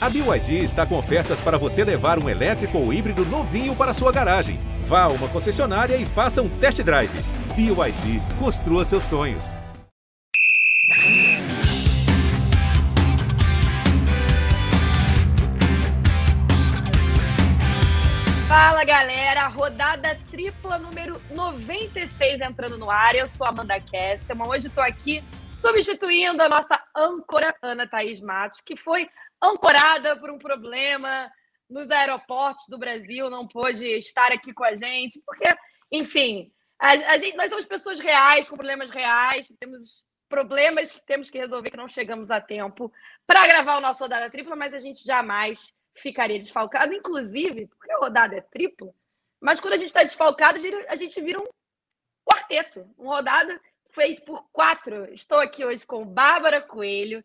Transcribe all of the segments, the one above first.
A BYD está com ofertas para você levar um elétrico ou híbrido novinho para sua garagem. Vá a uma concessionária e faça um test drive. BYD, construa seus sonhos. Fala galera, rodada tripla número 96 entrando no ar. Eu sou Amanda Kesterman. Hoje estou aqui substituindo a nossa âncora Ana Thaís Matos, que foi ancorada por um problema nos aeroportos do Brasil, não pôde estar aqui com a gente, porque, enfim, a, a gente, nós somos pessoas reais, com problemas reais, temos problemas que temos que resolver, que não chegamos a tempo para gravar o nosso rodada tripla, mas a gente jamais ficaria desfalcado, inclusive, porque a rodada é tripla, mas quando a gente está desfalcado, a gente vira um quarteto, uma rodada feito por quatro. Estou aqui hoje com Bárbara Coelho,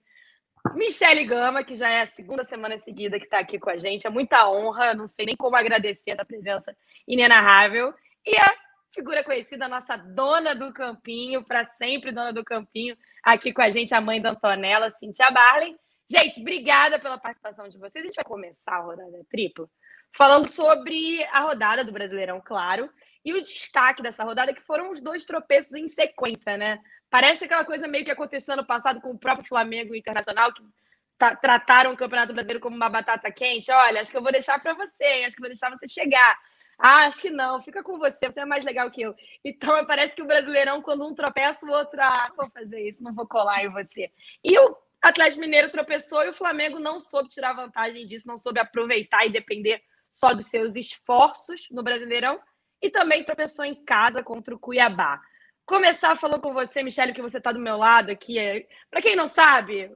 Michele Gama, que já é a segunda semana seguida que está aqui com a gente. É muita honra, não sei nem como agradecer essa presença inenarrável. E a figura conhecida, a nossa dona do campinho, para sempre dona do campinho, aqui com a gente, a mãe da Antonella, Cintia Barley. Gente, obrigada pela participação de vocês. A gente vai começar a rodada tripla falando sobre a rodada do Brasileirão, claro, e o destaque dessa rodada que foram os dois tropeços em sequência, né? Parece aquela coisa meio que aconteceu no passado com o próprio Flamengo Internacional, que trataram o Campeonato Brasileiro como uma batata quente. Olha, acho que eu vou deixar para você, acho que vou deixar você chegar. Ah, acho que não, fica com você, você é mais legal que eu. Então, parece que o Brasileirão, quando um tropeça, o outro, ah, vou fazer isso, não vou colar em você. E o Atlético Mineiro tropeçou e o Flamengo não soube tirar vantagem disso, não soube aproveitar e depender só dos seus esforços no Brasileirão e também tropeçou em casa contra o Cuiabá começar falando com você, Michele, que você está do meu lado aqui. É... Para quem não sabe,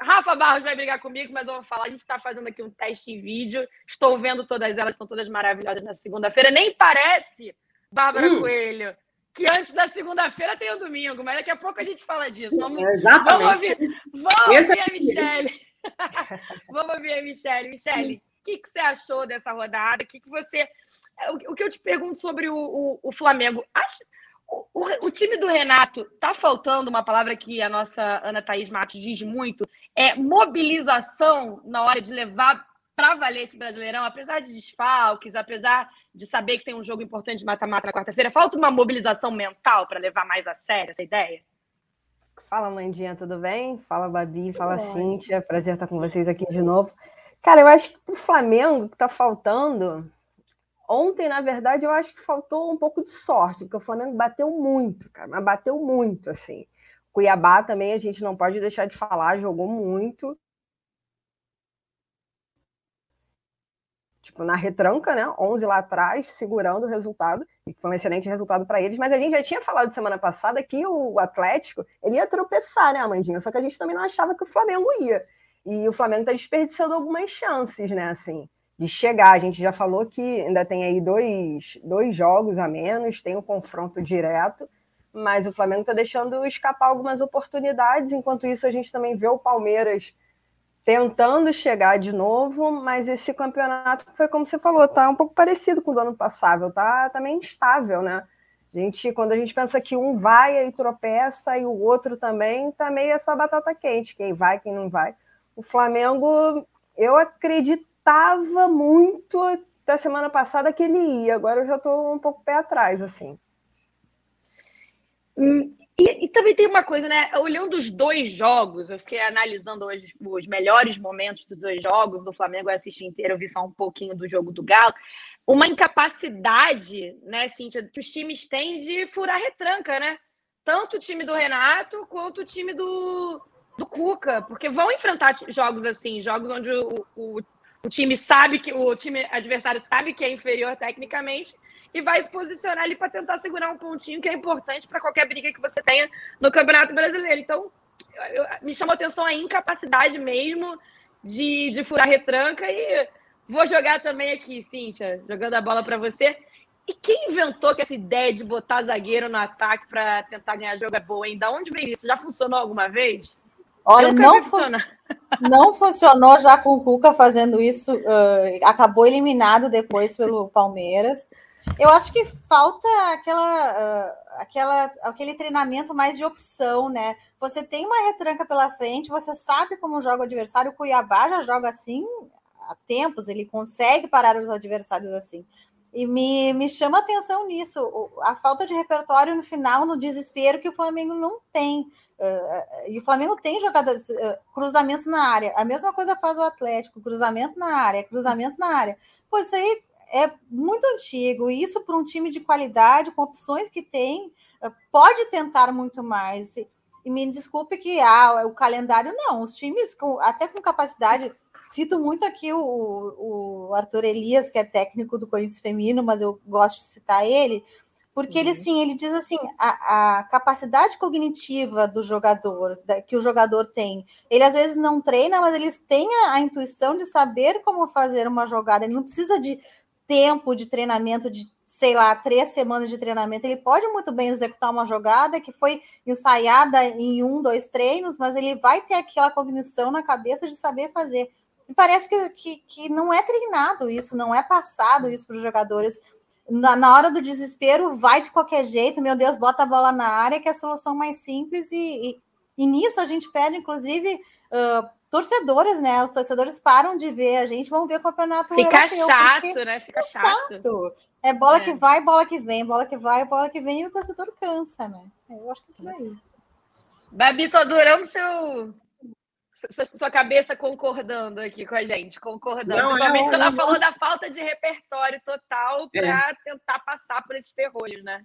Rafa Barros vai brigar comigo, mas eu vou falar. A gente está fazendo aqui um teste em vídeo. Estou vendo todas elas, estão todas maravilhosas na segunda-feira. Nem parece, Bárbara hum. Coelho, que antes da segunda-feira tem o domingo, mas daqui a pouco a gente fala disso. Vamos, Exatamente. Vamos ouvir, vamos ouvir a Michele. vamos ouvir a Michele. Michele, que, que você achou dessa rodada? O que, que você. O, que eu te pergunto sobre o, o, o Flamengo? Acho o, o, time do Renato tá faltando uma palavra que a nossa Ana Thaís Matos diz muito, é mobilização na hora de levar para valer esse Brasileirão, apesar de desfalques, apesar de saber que tem um jogo importante de mata-mata na quarta-feira, falta uma mobilização mental para levar mais a sério essa ideia? Fala, Mandinha, tudo bem? Fala, Babi, fala, Cíntia, prazer estar com vocês aqui de novo. Cara, eu acho que para o Flamengo que está faltando Ontem, na verdade, eu acho que faltou um pouco de sorte, porque o Flamengo bateu muito, cara, mas bateu muito, assim. Cuiabá também a gente não pode deixar de falar, jogou muito. Tipo, na retranca, né? 11 lá atrás, segurando o resultado, e foi um excelente resultado para eles, mas a gente já tinha falado semana passada que o Atlético, ele ia tropeçar, né, Amandinha? Só que a gente também não achava que o Flamengo ia. E o Flamengo tá desperdiçando algumas chances, né, assim de chegar. A gente já falou que ainda tem aí dois, dois jogos a menos, tem um confronto direto, mas o Flamengo está deixando escapar algumas oportunidades. Enquanto isso, a gente também vê o Palmeiras tentando chegar de novo, mas esse campeonato foi como você falou, tá um pouco parecido com o do ano passado, tá, tá instável, né? A gente, quando a gente pensa que um vai e tropeça e o outro também, tá meio essa batata quente, quem vai, quem não vai. O Flamengo, eu acredito estava muito da semana passada que ele ia, agora eu já estou um pouco pé atrás, assim. Hum, e, e, também tem uma coisa, né? Olhando os dois jogos, eu fiquei analisando hoje os melhores momentos dos dois jogos do Flamengo, eu assisti inteiro, eu vi só um pouquinho do jogo do Galo. Uma incapacidade, né, Cíntia, que os times têm de furar retranca, né? Tanto o time do Renato quanto o time do, do Cuca, porque vão enfrentar jogos assim, jogos onde o, o o time sabe que o time adversário sabe que é inferior tecnicamente e vai se posicionar ali para tentar segurar um pontinho que é importante para qualquer briga que você tenha no Campeonato Brasileiro. Então, eu, me chamou atenção a incapacidade mesmo de, de furar retranca e vou jogar também aqui, Cíntia, jogando a bola para você. E quem inventou que essa ideia de botar zagueiro no ataque para tentar ganhar jogo é boa, hein? Da onde veio isso? Já funcionou alguma vez? Olha, não, fun não funcionou já com o Cuca fazendo isso, uh, acabou eliminado depois pelo Palmeiras. Eu acho que falta aquela, uh, aquela, aquele treinamento mais de opção, né? Você tem uma retranca pela frente, você sabe como joga o adversário, o Cuiabá já joga assim, há tempos, ele consegue parar os adversários assim. E me, me chama atenção nisso, a falta de repertório no final, no desespero que o Flamengo não tem. Uh, e o Flamengo tem jogadas, uh, cruzamentos na área. A mesma coisa faz o Atlético, cruzamento na área, cruzamento na área. Pô, isso aí é muito antigo. E isso para um time de qualidade, com opções que tem, uh, pode tentar muito mais. E, e me desculpe que ah, o calendário não. Os times com, até com capacidade Cito muito aqui o, o Arthur Elias, que é técnico do Corinthians Feminino, mas eu gosto de citar ele, porque uhum. ele sim, ele diz assim, a, a, capacidade cognitiva do jogador, da, que o jogador tem, ele às vezes não treina, mas eles têm a, a, intuição de saber como fazer uma jogada, ele não precisa de tempo de treinamento, de, sei lá, três semanas de treinamento, ele pode muito bem executar uma jogada que foi ensaiada em um, dois treinos, mas ele vai ter aquela cognição na cabeça de saber fazer. E parece que, que, que não é treinado isso, não é passado isso para os jogadores. Na, na, hora do desespero, vai de qualquer jeito, meu Deus, bota a bola na área, que é a solução mais simples, e, e, e nisso a gente pede, inclusive, uh, torcedores, né? Os torcedores param de ver a gente, vão ver o campeonato Fica europeu, chato, né? Fica chato. chato. É bola é. que vai, bola que vem, bola que vai, bola que vem, e o torcedor cansa, né? Eu acho que é por aí. Babi, tô adorando seu, sua cabeça concordando aqui com a gente, concordando. Não, Principalmente é, quando ela falou da falta de repertório total para é. tentar passar por esses ferrolhos, né?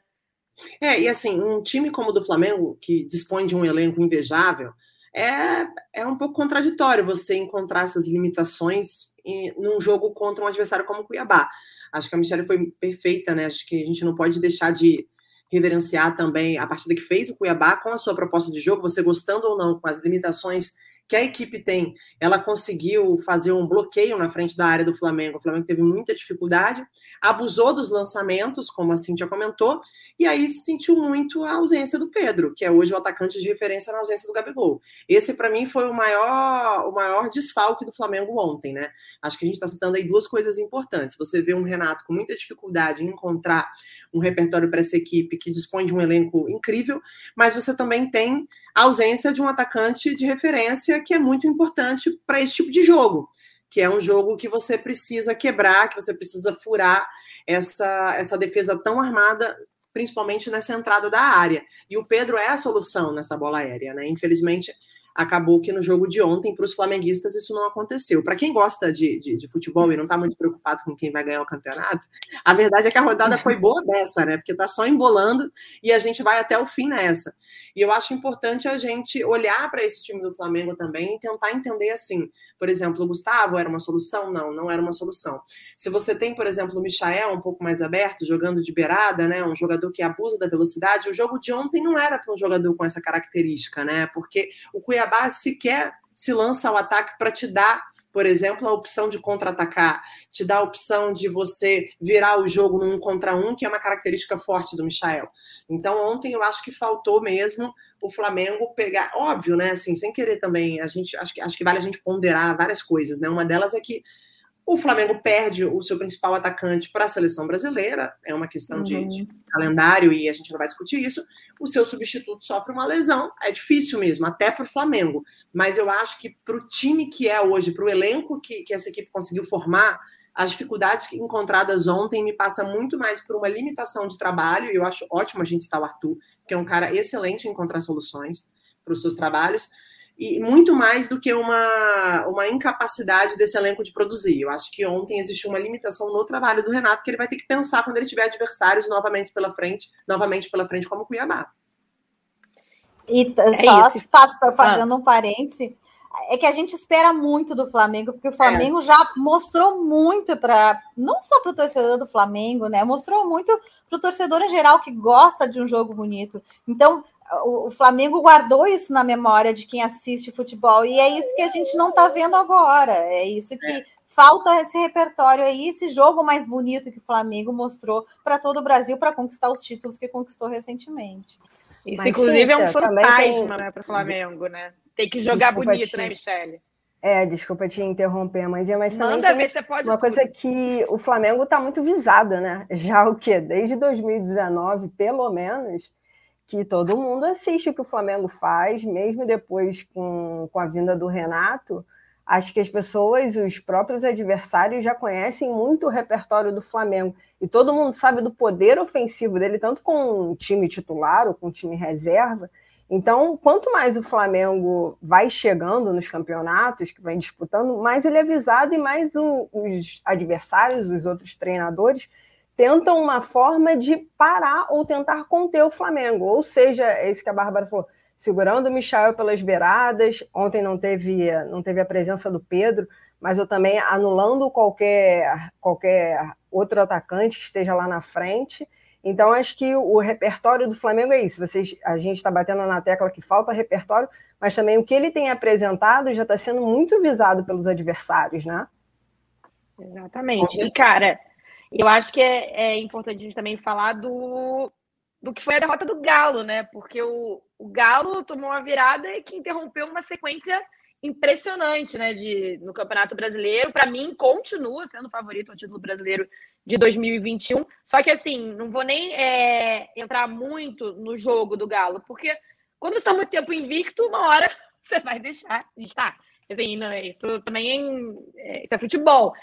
É, e assim, um time como o do Flamengo, que dispõe de um elenco invejável, é, é um pouco contraditório você encontrar essas limitações em, num jogo contra um adversário como o Cuiabá. Acho que a Michelle foi perfeita, né? Acho que a gente não pode deixar de reverenciar também a partida que fez o Cuiabá com a sua proposta de jogo, você gostando ou não, com as limitações que a equipe tem, ela conseguiu fazer um bloqueio na frente da área do Flamengo. O Flamengo teve muita dificuldade, abusou dos lançamentos, como a Cintia comentou, e aí sentiu muito a ausência do Pedro, que é hoje o atacante de referência na ausência do Gabigol. Esse, para mim, foi o maior, o maior desfalque do Flamengo ontem, né? Acho que a gente está citando aí duas coisas importantes. Você vê um Renato com muita dificuldade em encontrar um repertório para essa equipe que dispõe de um elenco incrível, mas você também tem a ausência de um atacante de referência que é muito importante para esse tipo de jogo, que é um jogo que você precisa quebrar, que você precisa furar essa, essa defesa tão armada, principalmente nessa entrada da área. E o Pedro é a solução nessa bola aérea, né? Infelizmente, acabou que no jogo de ontem, para os flamenguistas, isso não aconteceu. Para quem gosta de, de, de, futebol e não está muito preocupado com quem vai ganhar o campeonato, a verdade é que a rodada foi boa dessa, né? Porque está só embolando e a gente vai até o fim nessa. E eu acho importante a gente olhar para esse time do Flamengo também e tentar entender assim. Por exemplo, o Gustavo era uma solução? Não, não era uma solução. Se você tem, por exemplo, o Michael um pouco mais aberto, jogando de beirada, né? Um jogador que abusa da velocidade, o jogo de ontem não era para um jogador com essa característica, né? Porque o Cuiabá Cuiabá sequer se lança ao ataque para te dar, por exemplo, a opção de contra-atacar, te dá a opção de você virar o jogo num contra um, que é uma característica forte do Michael. Então, ontem eu acho que faltou mesmo o Flamengo pegar, óbvio, né? Assim, sem querer também, a gente acho que, acho que vale a gente ponderar várias coisas, né? Uma delas é que o Flamengo perde o seu principal atacante para a seleção brasileira, é uma questão uhum. de, de, calendário e a gente não vai discutir isso. O seu substituto sofre uma lesão, é difícil mesmo, até para o Flamengo. Mas eu acho que para o time que é hoje, para o elenco que, que essa equipe conseguiu formar, as dificuldades encontradas ontem me passa muito mais por uma limitação de trabalho, e eu acho ótimo a gente citar o Arthur, que é um cara excelente em encontrar soluções para os seus trabalhos, e muito mais do que uma, uma incapacidade desse elenco de produzir. Eu acho que ontem existiu uma limitação no trabalho do Renato que ele vai ter que pensar quando ele tiver adversários novamente pela frente, novamente pela frente como o Cuiabá. E é só isso. Passa, fazendo ah. um parêntese, é que a gente espera muito do Flamengo, porque o Flamengo é. já mostrou muito para não só para o torcedor do Flamengo, né? Mostrou muito para o torcedor em geral que gosta de um jogo bonito. Então, o, Flamengo guardou isso na memória de quem assiste futebol, e é isso que a gente não está vendo agora. É isso que é. falta esse repertório aí, esse jogo mais bonito que o Flamengo mostrou para todo o Brasil para conquistar os títulos que conquistou recentemente. Isso, Mas, inclusive, é um fantasma tem... né, para o Flamengo, né? Tem que jogar desculpa bonito, te... né, Michele? É, desculpa te interromper, Amandinha, mas também Manda ver, você pode uma tudo. coisa que o Flamengo está muito visado, né? Já o quê? Desde 2019, pelo menos, que todo mundo assiste o que o Flamengo faz, mesmo depois com, com a vinda do Renato, acho que as pessoas, os próprios adversários, já conhecem muito o repertório do Flamengo. E todo mundo sabe do poder ofensivo dele, tanto com o time titular ou com o time reserva. Então, quanto mais o Flamengo vai chegando nos campeonatos, que vai disputando, mais ele é visado e mais o, os adversários, os outros treinadores, tentam uma forma de parar ou tentar conter o Flamengo. Ou seja, é isso que a Bárbara falou, segurando o Michel pelas beiradas. Ontem não teve, não teve a presença do Pedro, mas eu também anulando qualquer, qualquer outro atacante que esteja lá na frente. Então, acho que o repertório do Flamengo é isso. Vocês, a gente está batendo na tecla que falta repertório, mas também o que ele tem apresentado já está sendo muito visado pelos adversários, né? Exatamente. E, cara, eu acho que é, é importante a gente também falar do, do que foi a derrota do Galo, né? Porque o, o Galo tomou uma virada que interrompeu uma sequência impressionante, né, de, no Campeonato Brasileiro. Para mim, continua sendo favorito ao título brasileiro de 2021. Só que, assim, não vou nem é, entrar muito no jogo do Galo, porque quando está muito tempo invicto, uma hora você vai deixar de estar. Assim, não, isso também é, isso é futebol.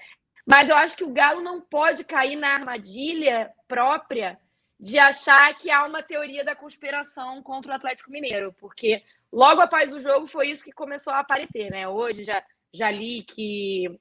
Mas eu acho que o Galo não pode cair na armadilha própria de achar que há uma teoria da conspiração contra o Atlético Mineiro, porque logo após o jogo foi isso que começou a aparecer, né? Hoje já, já li que,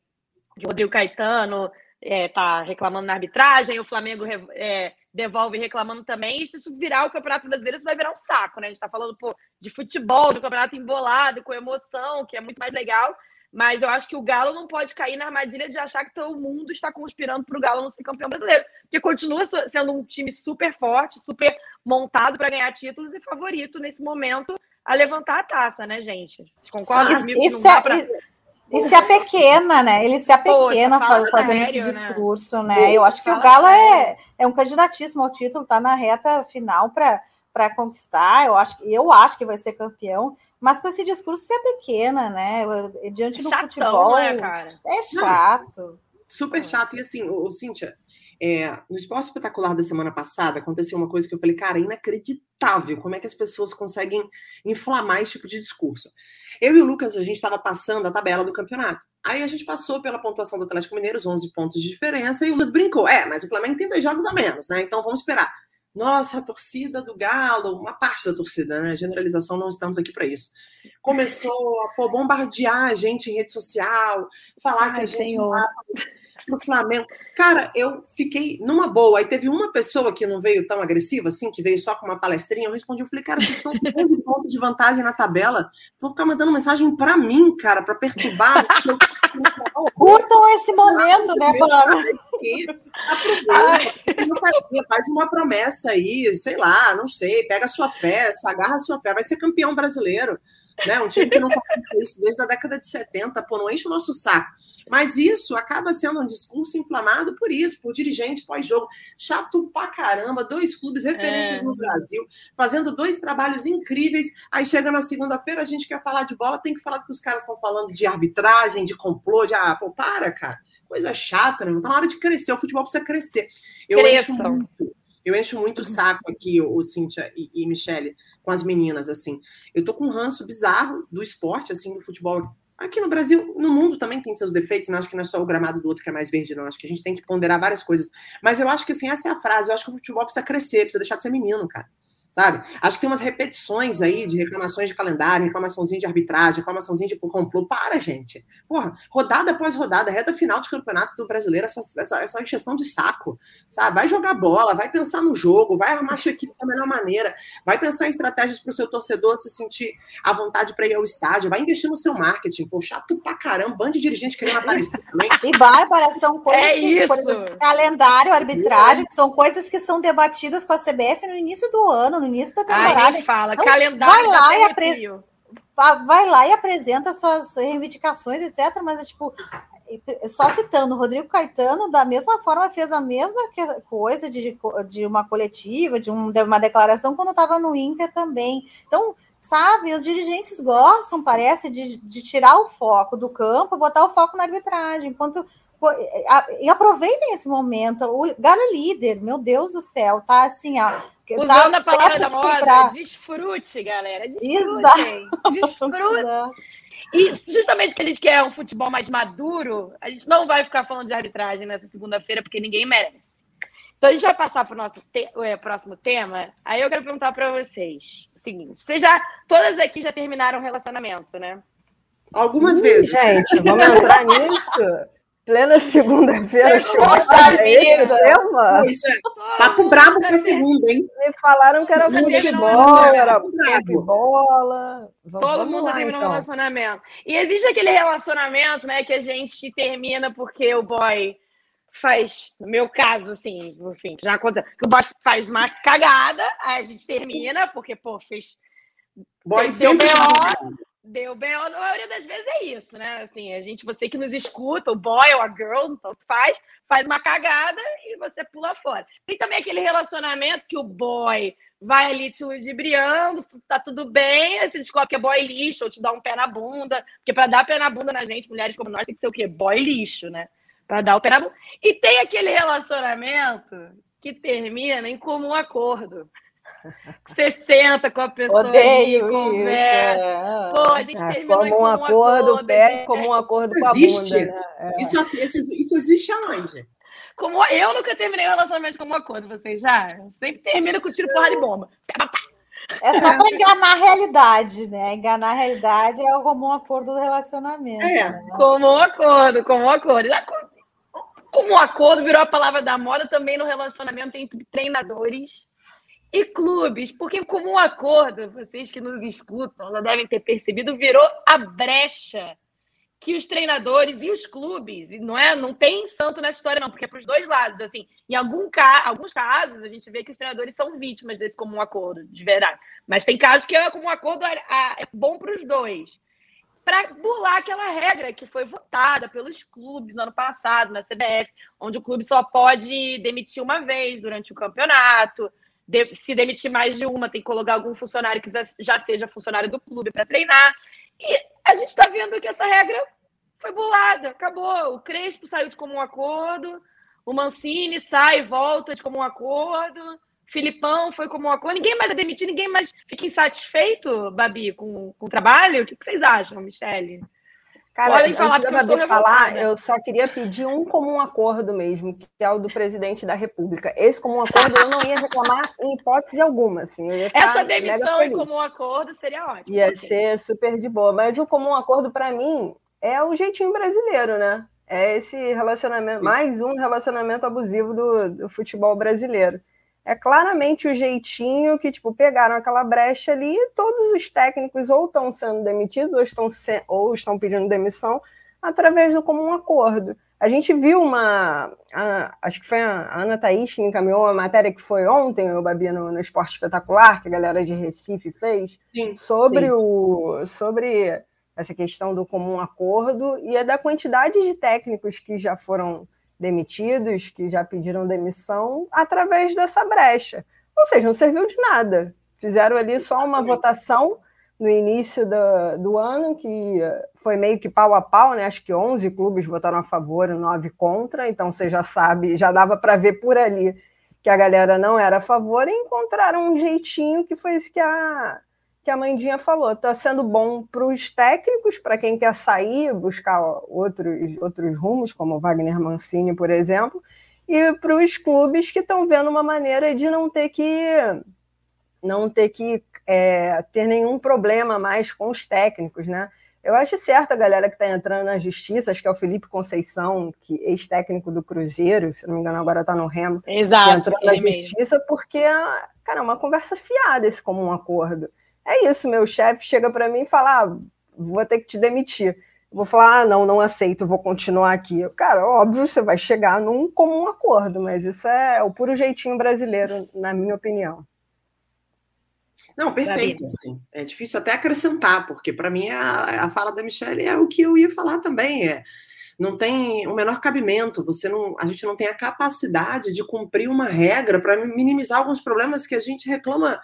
que Rodrigo Caetano é, tá reclamando na arbitragem, o Flamengo é, devolve reclamando também, e se isso virar o Campeonato Brasileiro, isso vai virar um saco, né? A gente tá falando pô, de futebol, do campeonato embolado, com emoção, que é muito mais legal, mas eu acho que o Galo não pode cair na armadilha de achar que todo mundo está conspirando para o Galo não ser campeão brasileiro. Porque continua sendo um time super forte, super montado para ganhar títulos e favorito nesse momento a levantar a taça, né, gente? Vocês concordam isso, comigo? Isso, é, pra... isso é pequena, né? Ele se apequena fazendo sério, esse né? discurso, né? né? Eu acho que o Galo é, é um candidatíssimo ao título, está na reta final para conquistar. Eu acho, eu acho que vai ser campeão. Mas com esse discurso ser pequena, né? Diante do Chatão, futebol. Né, cara? É chato. Não, super chato. E assim, o, o Cíntia, é, no esporte espetacular da semana passada aconteceu uma coisa que eu falei, cara, inacreditável como é que as pessoas conseguem inflamar esse tipo de discurso. Eu e o Lucas, a gente estava passando a tabela do campeonato. Aí a gente passou pela pontuação do Atlético Mineiro, os 11 pontos de diferença, e o Lucas brincou. É, mas o Flamengo tem dois jogos a menos, né? Então vamos esperar nossa, a torcida do Galo, uma parte da torcida, né? Generalização, não estamos aqui para isso. Começou a pô, bombardear a gente em rede social, falar Ai, que a gente Senhor. pro Flamengo. Cara, eu fiquei numa boa. Aí teve uma pessoa que não veio tão agressiva assim, que veio só com uma palestrinha. Eu respondi, eu falei, cara, vocês estão com 11 pontos de vantagem na tabela. Vou ficar mandando mensagem para mim, cara, para perturbar. Curtam esse momento, né, Flávia? Aproveita, faz uma promessa aí, sei lá, não sei, pega a sua fé, agarra a sua fé, vai ser campeão brasileiro. Né? Um time que não conquista isso desde a década de 70, pô, não enche o nosso saco. Mas isso acaba sendo um discurso inflamado por isso, por dirigentes pós-jogo. Chato pra caramba, dois clubes referências é. no Brasil, fazendo dois trabalhos incríveis. Aí chega na segunda-feira, a gente quer falar de bola, tem que falar do que os caras estão falando de arbitragem, de complô, de ah, pô, para, cara. Coisa chata, né? Tá na hora de crescer, o futebol precisa crescer. Eu Cresçam. encho muito eu encho muito o saco aqui, o Cíntia e, e Michele, com as meninas, assim. Eu tô com um ranço bizarro do esporte, assim, do futebol Aqui no Brasil, no mundo também tem seus defeitos, não acho que não é só o gramado do outro que é mais verde, não. Acho que a gente tem que ponderar várias coisas. Mas eu acho que assim, essa é a frase. Eu acho que o futebol precisa crescer, precisa deixar de ser menino, cara sabe? Acho que tem umas repetições aí de reclamações de calendário, reclamaçãozinha de arbitragem, reclamaçãozinha de complô. Para, gente. Porra, rodada após rodada, reta final de campeonato do brasileiro, essa, essa, essa injeção de saco, sabe? Vai jogar bola, vai pensar no jogo, vai armar sua equipe da melhor maneira, vai pensar em estratégias para o seu torcedor se sentir à vontade para ir ao estádio, vai investir no seu marketing. Pô, chato pra caramba, bando de dirigente querendo aparecer também. E Bárbara, são coisas é que, isso. Exemplo, calendário, arbitragem, que são coisas que são debatidas com a CBF no início do ano, no início da temporada. Ai, fala, então, calendário. Vai lá, e apre... vai lá e apresenta suas reivindicações, etc. Mas é tipo, só citando, Rodrigo Caetano, da mesma forma, fez a mesma coisa de, de uma coletiva, de, um, de uma declaração quando estava no Inter também. Então, sabe, os dirigentes gostam, parece, de, de tirar o foco do campo, botar o foco na arbitragem, enquanto e aproveitem esse momento. O Galo é líder, meu Deus do céu, tá assim, ó. Usando tá a palavra da moda, desfrute, galera. Desfrute. Desfrute. E justamente porque a gente quer um futebol mais maduro, a gente não vai ficar falando de arbitragem nessa segunda-feira, porque ninguém merece. Então a gente vai passar para o nosso te é, próximo tema. Aí eu quero perguntar para vocês o seguinte: vocês já, todas aqui já terminaram o relacionamento, né? Algumas vezes. Gente, vamos entrar nisso. Plena segunda-feira, Poxa vida! tema. Isso é papo brabo com a segunda, hein? Me falaram que era futebol, terminou, era bola. Vamos- Todo vamos mundo lá, terminou um então. relacionamento. E existe aquele relacionamento, né, que a gente termina porque o boy faz, no meu caso, assim, enfim, que já aconteceu, que o boy faz uma cagada, aí a gente termina, porque, pô, fez, Boy sempre B.O. deu bem, a maioria das vezes é isso, né? Assim, a gente, você que nos escuta, o boy ou a girl, tanto faz, faz uma cagada e você pula fora. Tem também aquele relacionamento que o boy vai ali te ludibriando, tá tudo bem, aí você descobre que é boy lixo, ou te dá um pé na bunda, porque para dar pé na bunda na gente, mulheres como nós, tem que ser o quê? Boy lixo, né? Para dar o pé na bunda. E tem aquele relacionamento que termina em comum acordo. Que Você senta com a pessoa Odeio conversa. isso. Pô, a gente É, terminou como um comum acordo, pé, gente. como um acordo com a Existe. bunda, né? Isso, assim, isso, isso existe aonde? Como eu nunca terminei um relacionamento com um acordo, vocês já? Eu sempre termino com tiro porra de bomba. É só para enganar a realidade, né? Enganar a realidade é o comum acordo do relacionamento. É. né? Comum acordo, comum acordo. Aco- Comum acordo virou a palavra da moda também no relacionamento entre treinadores e clubes, porque o comum acordo, vocês que nos escutam já devem ter percebido, virou a brecha que os treinadores e os clubes, e não é, não tem santo nessa história não, porque é para os dois lados, assim, em algum ca alguns casos a gente vê que os treinadores são vítimas desse comum acordo, de verdade, mas tem casos que é comum acordo é, é bom para os dois, para burlar aquela regra que foi votada pelos clubes no ano passado na CBF, onde o clube só pode demitir uma vez durante o campeonato, de- se demitir mais de uma, tem que colocar algum funcionário que já- seja funcionário do clube para treinar. E a gente está vendo que essa regra foi burlada, acabou. O Crespo saiu de comum acordo, o Mancini sai e volta de comum acordo, Filipão foi comum acordo. Ninguém mais é demitido, ninguém mais fica insatisfeito, Babi, com, com o trabalho? O que, que vocês acham, Michele? Cara, Podem antes falar, da Babi estou falar, eu só queria pedir um comum acordo mesmo, que é o do presidente da República. Esse comum acordo eu não ia reclamar em hipótese alguma, assim. Essa demissão em comum acordo seria ótimo. Ia Ok. ser super de boa. Mas o comum acordo, para mim, é o jeitinho brasileiro, né? É esse relacionamento, mais um relacionamento abusivo do, do futebol brasileiro. É claramente o jeitinho que, tipo, pegaram aquela brecha ali e todos os técnicos ou estão sendo demitidos ou estão, se- ou estão pedindo demissão através do comum acordo. A gente viu uma. a- acho que foi a Ana Thaís que encaminhou a matéria que foi ontem, o Babi, no, no Esporte Espetacular, que a galera de Recife fez, Sim. sobre sim. o sobre essa questão do comum acordo e a da quantidade de técnicos que já foram demitidos, que já pediram demissão através dessa brecha. Ou seja, não serviu de nada. Fizeram ali só uma votação no início do, do ano, que foi meio que pau a pau, né? Acho que 11 clubes votaram a favor e 9 contra, então você já sabe, já dava para ver por ali que a galera não era a favor e encontraram um jeitinho que foi isso que a, que a Mandinha falou. Está sendo bom para os técnicos, para quem quer sair, buscar outros, outros rumos, como o Wagner Mancini, por exemplo, e para os clubes que estão vendo uma maneira de não ter que não ter que é, ter nenhum problema mais com os técnicos, né? Eu acho certo a galera que está entrando na justiça, acho que é o Felipe Conceição, que ex-técnico do Cruzeiro, se não me engano, agora está no Remo, Exato. entrou na ele mesmo. justiça porque, cara, é uma conversa fiada esse comum acordo. É isso, meu chefe chega para mim e fala: ah, vou ter que te demitir. Eu Vou falar, ah, não, não aceito, vou continuar aqui. Cara, óbvio, você vai chegar num comum acordo, mas isso é o puro jeitinho brasileiro, na minha opinião. Não, perfeito. Assim. É difícil até acrescentar, porque para mim a, a fala da Michelle é o que eu ia falar também. É, não tem o menor cabimento. Você não, a gente não tem a capacidade de cumprir uma regra para minimizar alguns problemas que a gente reclama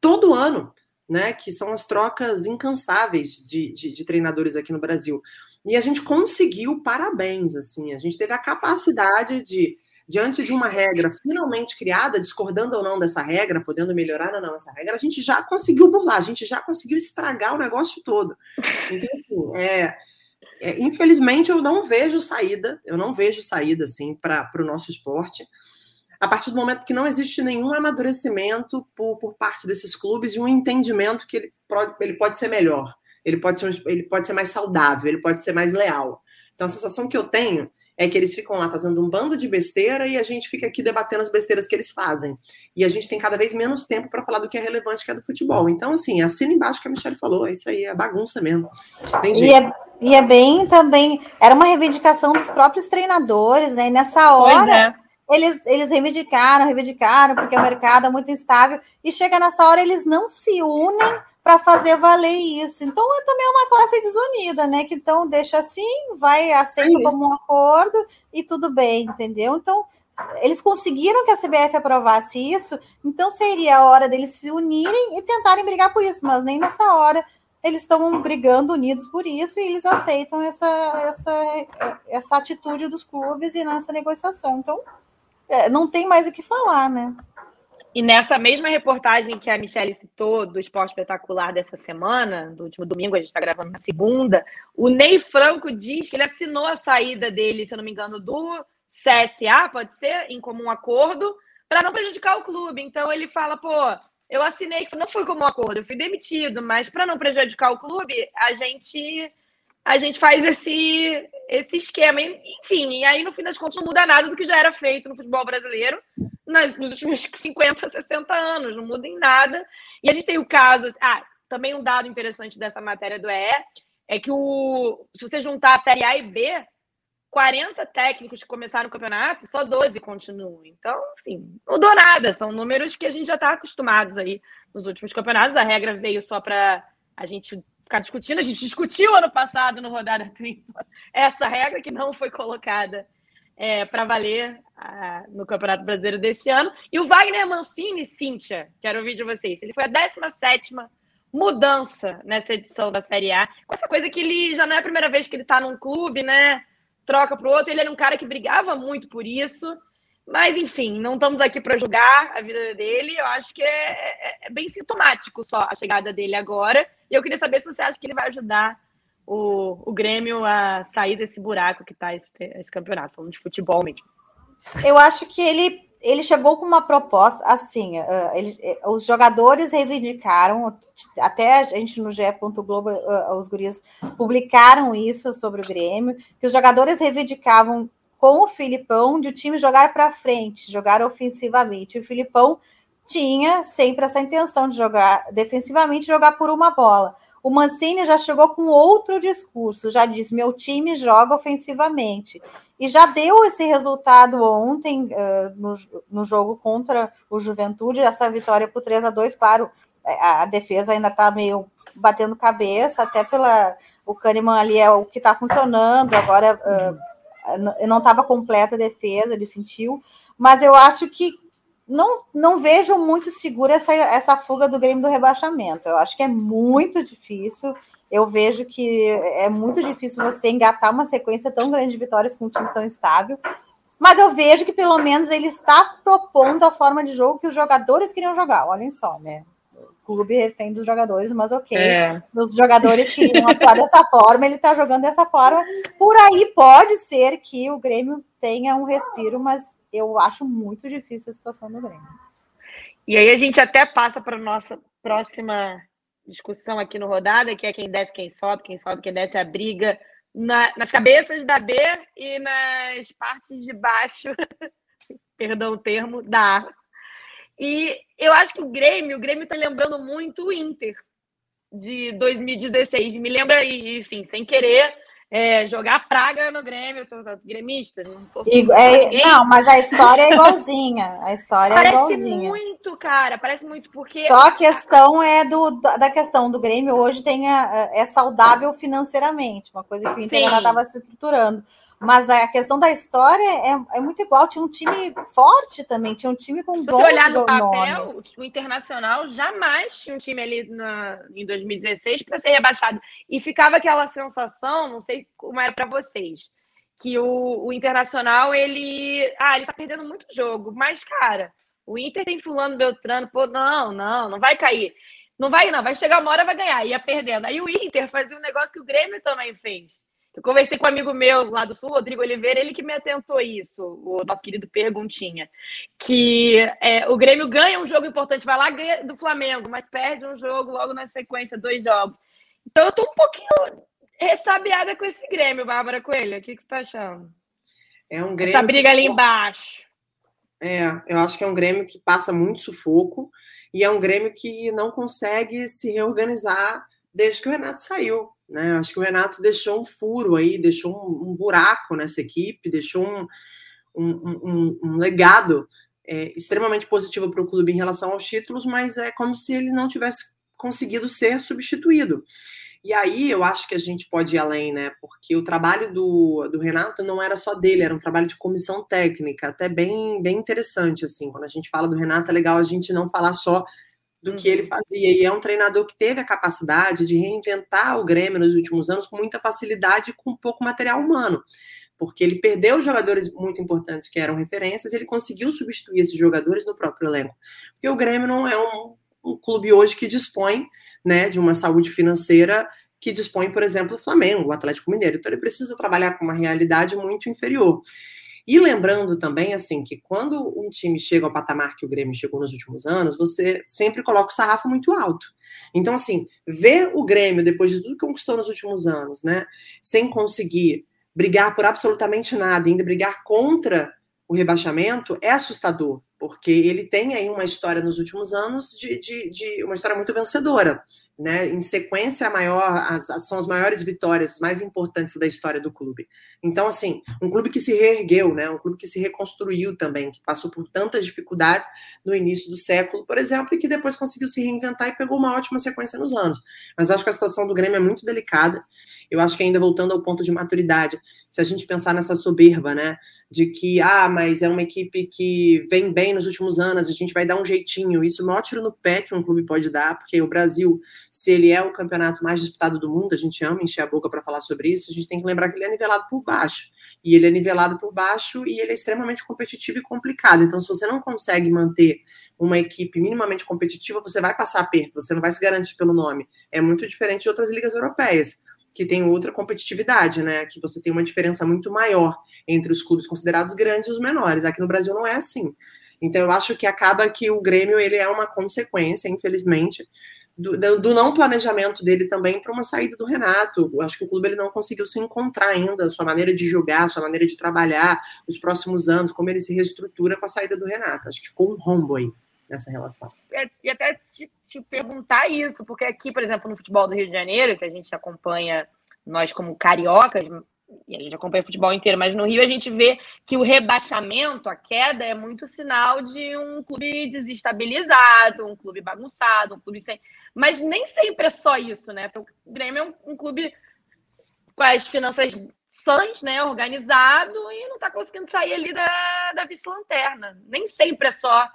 todo ano, né? Que são as trocas incansáveis de, de, de treinadores aqui no Brasil. E a gente conseguiu, parabéns, assim, a gente teve a capacidade de diante de uma regra finalmente criada, discordando ou não dessa regra, podendo melhorar ou não essa regra, a gente já conseguiu burlar, a gente já conseguiu estragar o negócio todo. Então, assim, é, é, infelizmente eu não vejo saída, eu não vejo saída assim para o nosso esporte. A partir do momento que não existe nenhum amadurecimento por, por parte desses clubes e um entendimento que ele pode, ele pode ser melhor, ele pode ser, ele pode ser mais saudável, ele pode ser mais leal. Então a sensação que eu tenho é que eles ficam lá fazendo um bando de besteira e a gente fica aqui debatendo as besteiras que eles fazem. E a gente tem cada vez menos tempo para falar do que é relevante, que é do futebol. Então, assim, assina embaixo que a Michelle falou, isso aí é bagunça mesmo. E é, e é, bem também, era uma reivindicação dos próprios treinadores, né? E nessa hora. Eles, eles reivindicaram, reivindicaram, porque o mercado é muito instável, e chega nessa hora, eles não se unem para fazer valer isso. Então é também uma classe desunida, né? Que então deixa assim, vai aceita é como um acordo e tudo bem, entendeu? Então eles conseguiram que a CBF aprovasse isso, então seria a hora deles se unirem e tentarem brigar por isso, mas nem nessa hora eles estão brigando unidos por isso e eles aceitam essa, essa, essa atitude dos clubes e nessa negociação. Então, é, não tem mais o que falar, né? E nessa mesma reportagem que a Michelle citou do Esporte Espetacular dessa semana, do último domingo, a gente está gravando na segunda, o Ney Franco diz que ele assinou a saída dele, se eu não me engano, do CSA, pode ser, em comum acordo, para não prejudicar o clube. Então ele fala, pô, eu assinei não foi como um acordo, eu fui demitido, mas para não prejudicar o clube, a gente a gente faz esse, esse esquema. Enfim, e aí no fim das contas não muda nada do que já era feito no futebol brasileiro nas, nos últimos 50, 60 anos, não muda em nada. E a gente tem o caso. Ah, também um dado interessante dessa matéria do EE é que o, se você juntar a Série A e B, 40 técnicos que começaram o campeonato, só 12 continuam. Então, enfim, não mudou nada. São números que a gente já está acostumados aí nos últimos campeonatos. A regra veio só para a gente ficar discutindo. A gente discutiu ano passado no Rodada Tripla essa regra que não foi colocada é, para valer a, no Campeonato Brasileiro desse ano. E o Wagner Mancini, Cíntia, quero ouvir de vocês. Ele foi a 17 mudança nessa edição da Série A. Com essa coisa que ele já não é a primeira vez que ele está num clube, né? Troca para o outro. Ele era um cara que brigava muito por isso. Mas, enfim, não estamos aqui para julgar a vida dele. Eu acho que é, é, é, bem sintomático só a chegada dele agora. E eu queria saber se você acha que ele vai ajudar o, o Grêmio a sair desse buraco que está esse, esse campeonato, falando de futebol mesmo. Eu acho que ele, ele chegou com uma proposta assim: uh, ele, uh, os jogadores reivindicaram, até a gente no GE. Globo, uh, os guris publicaram isso sobre o Grêmio, que os jogadores reivindicavam com o Filipão de o time jogar para frente, jogar ofensivamente. O Filipão tinha sempre essa intenção de jogar defensivamente, jogar por uma bola. O Mancini já chegou com outro discurso, já diz: meu time joga ofensivamente. E já deu esse resultado ontem uh, no, no jogo contra o Juventude, essa vitória por 3 a 2 Claro, a, defesa ainda está meio batendo cabeça, até pela. O Kahneman ali é o que está funcionando, agora. Uh, não estava completa a defesa, ele sentiu, mas eu acho que não, não vejo muito segura essa, essa fuga do Grêmio do rebaixamento. Eu acho que é muito difícil. Eu vejo que é muito difícil você engatar uma sequência tão grande de vitórias com um time tão estável. Mas eu vejo que pelo menos ele está propondo a forma de jogo que os jogadores queriam jogar. Olhem só, né? Clube refém dos jogadores, mas ok. É. Os jogadores queriam atuar dessa forma, ele está jogando dessa forma. Por aí pode ser que o Grêmio tenha um respiro, mas eu acho muito difícil a situação do Grêmio. E aí a gente até passa para a nossa próxima discussão aqui no Rodada, que é quem desce, quem sobe, quem sobe, quem desce a briga na, nas cabeças da B e nas partes de baixo, perdão o termo, da A. E eu acho que o Grêmio, o Grêmio está lembrando muito o Inter de 2016. Me lembra, e sim, sem querer, é, jogar praga no Grêmio, tô, tô gremista, não posso é, Não, mas a história é igualzinha. A história parece é igualzinha. Muito, cara, parece muito, porque. Só a questão é do, da questão do Grêmio hoje tem a, é saudável financeiramente, uma coisa que o Inter estava se estruturando. Mas a questão da história é, é, muito igual. Tinha um time forte também, tinha um time com Se bons você olhar no papel, nomes. o Internacional jamais tinha um time ali na, em 2016 para ser rebaixado. E ficava aquela sensação, não sei como era para vocês, que o, o Internacional, ele. Ah, ele tá perdendo muito jogo, mas, cara, o Inter tem fulano Beltrano, pô, não, não, não vai cair. Não vai, não, vai chegar uma hora vai ganhar, ia perdendo. Aí o Inter fazia um negócio que o Grêmio também fez. Eu conversei com um amigo meu lá do Sul, Rodrigo Oliveira, ele que me atentou isso, o nosso querido Perguntinha. Que é, o Grêmio ganha um jogo importante, vai lá ganha do Flamengo, mas perde um jogo logo na sequência, dois jogos. Então eu tô um pouquinho ressabiada com esse Grêmio, Bárbara Coelho. O que, que você tá achando? É um Grêmio. Essa briga ali embaixo. É, eu acho que é um Grêmio que passa muito sufoco e é um Grêmio que não consegue se reorganizar desde que o Renato saiu. Né? Acho que o Renato deixou um furo aí, deixou um, um buraco nessa equipe, deixou um, um, um legado é, extremamente positivo para o clube em relação aos títulos, mas é como se ele não tivesse conseguido ser substituído. E aí eu acho que a gente pode ir além, né? Porque o trabalho do, do Renato não era só dele, era um trabalho de comissão técnica, até bem, bem interessante, assim. Quando a gente fala do Renato, é legal a gente não falar só do que ele uhum. fazia. E é um treinador que teve a capacidade de reinventar o Grêmio nos últimos anos com muita facilidade e com pouco material humano. Porque ele perdeu jogadores muito importantes que eram referências, e ele conseguiu substituir esses jogadores no próprio elenco. Porque o Grêmio não é um, um clube hoje que dispõe né, de uma saúde financeira que dispõe, por exemplo, o Flamengo, o Atlético Mineiro. Então ele precisa trabalhar com uma realidade muito inferior. E lembrando também, assim, que quando um time chega ao patamar que o Grêmio chegou nos últimos anos, você sempre coloca o sarrafo muito alto. Então, assim, ver o Grêmio, depois de tudo que conquistou nos últimos anos, né, sem conseguir brigar por absolutamente nada, ainda brigar contra o rebaixamento, é assustador, porque ele tem aí uma história nos últimos anos de, de, de uma história muito vencedora né? Em sequência, maior, as, são as maiores vitórias mais importantes da história do clube. Então, assim, um clube que se reergueu, né? Um clube que se reconstruiu também, que passou por tantas dificuldades no início do século, por exemplo, e que depois conseguiu se reinventar e pegou uma ótima sequência nos anos. Mas acho que a situação do Grêmio é muito delicada. Eu acho que ainda voltando ao ponto de maturidade, se a gente pensar nessa soberba, né? De que, ah, mas é uma equipe que vem bem nos últimos anos, a gente vai dar um jeitinho. Isso é o maior tiro no pé que um clube pode dar, porque o Brasil se ele é o campeonato mais disputado do mundo, a gente ama encher a boca para falar sobre isso, a gente tem que lembrar que ele é nivelado por baixo. E ele é nivelado por baixo e ele é extremamente competitivo e complicado. Então, se você não consegue manter uma equipe minimamente competitiva, você vai passar aperto, você não vai se garantir pelo nome. É muito diferente de outras ligas europeias, que tem outra competitividade, né? Que você tem uma diferença muito maior entre os clubes considerados grandes e os menores. Aqui no Brasil não é assim. Então eu acho que acaba que o Grêmio ele é uma consequência, infelizmente, do, do, não planejamento dele também para uma saída do Renato. Eu acho que o clube ele não conseguiu se encontrar ainda, sua maneira de jogar, sua maneira de trabalhar, os próximos anos, como ele se reestrutura com a saída do Renato. Acho que ficou um rombo aí nessa relação. E até te, te perguntar isso, porque aqui, por exemplo, no futebol do Rio de Janeiro, que a gente acompanha, nós como cariocas, e a gente acompanha o futebol inteiro, mas no Rio a gente vê que o rebaixamento, a queda, é muito sinal de um clube desestabilizado, um clube bagunçado, um clube sem. Mas nem sempre é só isso, né? Porque o Grêmio é um, um clube com as finanças sãs, né? Organizado e não está conseguindo sair ali da, da vice-lanterna. Nem sempre é só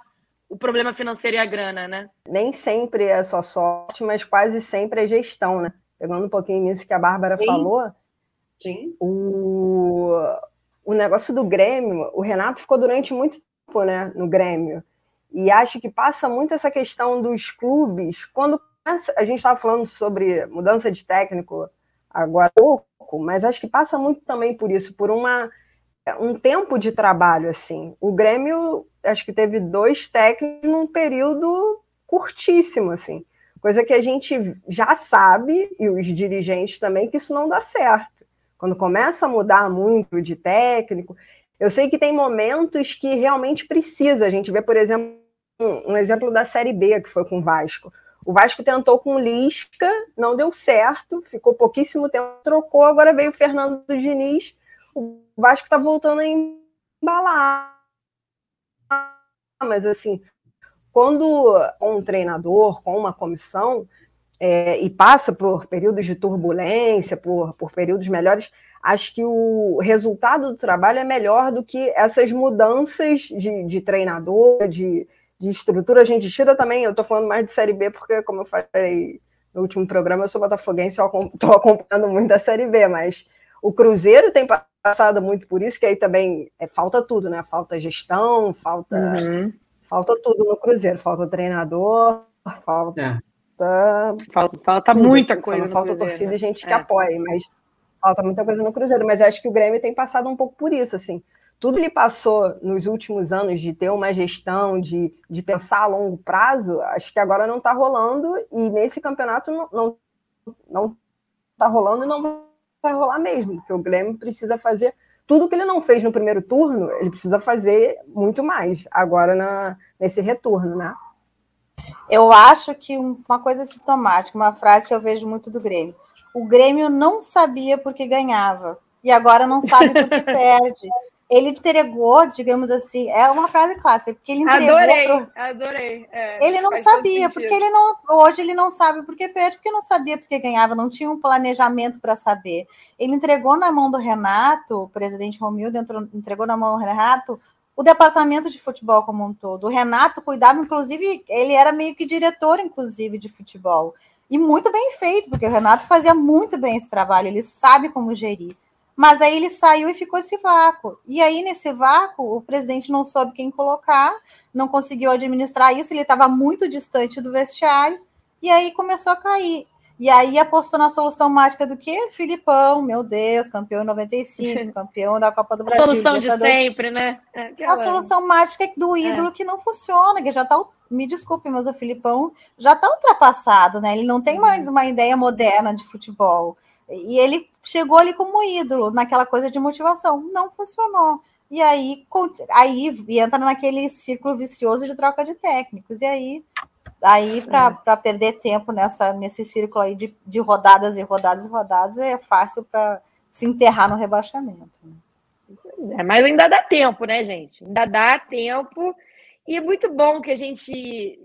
o problema financeiro e a grana, né? Nem sempre é só sorte, mas quase sempre é gestão, né? Pegando um pouquinho nisso que a Bárbara Sim. falou Sim. O, o negócio do Grêmio, o Renato ficou durante muito tempo né, no Grêmio. E acho que passa muito essa questão dos clubes. Quando a gente estava falando sobre mudança de técnico agora pouco, mas acho que passa muito também por isso, por uma um tempo de trabalho assim. O Grêmio acho que teve dois técnicos num período curtíssimo assim. Coisa que a gente já sabe e os dirigentes também que isso não dá certo quando começa a mudar muito de técnico, eu sei que tem momentos que realmente precisa. A gente vê, por exemplo, um exemplo da Série B, que foi com o Vasco. O Vasco tentou com Lisca, não deu certo, ficou pouquíssimo tempo, trocou, agora veio o Fernando Diniz, o Vasco está voltando a embalar. Mas, assim, quando um treinador, com uma comissão, é, e passa por períodos de turbulência, por, por períodos melhores, acho que o resultado do trabalho é melhor do que essas mudanças de, de treinador, de, de estrutura. A gente tira também, eu estou falando mais de Série B, porque, como eu falei no último programa, eu sou botafoguense, eu estou acompanhando muito a Série B, mas o Cruzeiro tem passado passado muito por isso, que aí também é, falta tudo, né? Falta gestão, falta, uhum. falta tudo no Cruzeiro, falta treinador, falta. É. Falta, falta tudo, muita assim, coisa. falta Cruzeiro, torcida né? e gente que é. apoie, mas falta muita coisa no Cruzeiro. Mas acho que o Grêmio tem passado um pouco por isso, assim. Tudo ele passou nos últimos anos de ter uma gestão, de, de pensar a longo prazo, acho que agora não está rolando, e nesse campeonato não, não, não tá rolando e não vai rolar mesmo, porque o Grêmio precisa fazer tudo que ele não fez no primeiro turno, ele precisa fazer muito mais agora na, nesse retorno, né? Eu acho que uma coisa sintomática, uma frase que eu vejo muito do Grêmio. O Grêmio não sabia porque ganhava e agora não sabe porque perde ele entregou, digamos assim, é uma frase clássica, porque ele entregou. Adorei, pro... adorei. É, ele não sabia, porque ele não. Hoje ele não sabe porque perde, porque não sabia porque ganhava, não tinha um planejamento para saber. Ele entregou na mão do Renato, o presidente Romildo entregou na mão do Renato o departamento de futebol como um todo. O Renato cuidava, inclusive, ele era meio que diretor, inclusive, de futebol. E muito bem feito, porque o Renato fazia muito bem esse trabalho, ele sabe como gerir. Mas aí ele saiu e ficou esse vácuo. E aí, nesse vácuo, o presidente não soube quem colocar, não conseguiu administrar isso, ele estava muito distante do vestiário, e aí começou a cair. E aí apostou na solução mágica do quê? Filipão, meu Deus, campeão em 95, campeão da Copa do Brasil. A solução de sempre, né? É, aquela... A solução mágica do é. ídolo é. que não funciona, que já está me desculpe, mas o Filipão já está ultrapassado, né? Ele não tem uhum. mais uma ideia moderna de futebol. E ele chegou ali como ídolo, naquela coisa de motivação. Não funcionou. E aí, aí entra naquele ciclo vicioso de troca de técnicos. E aí, aí para é. perder tempo nessa, nesse círculo aí de, de rodadas e rodadas e rodadas, é fácil para se enterrar no rebaixamento. É, mas ainda dá tempo, né, gente? Ainda dá tempo. E é muito bom que a gente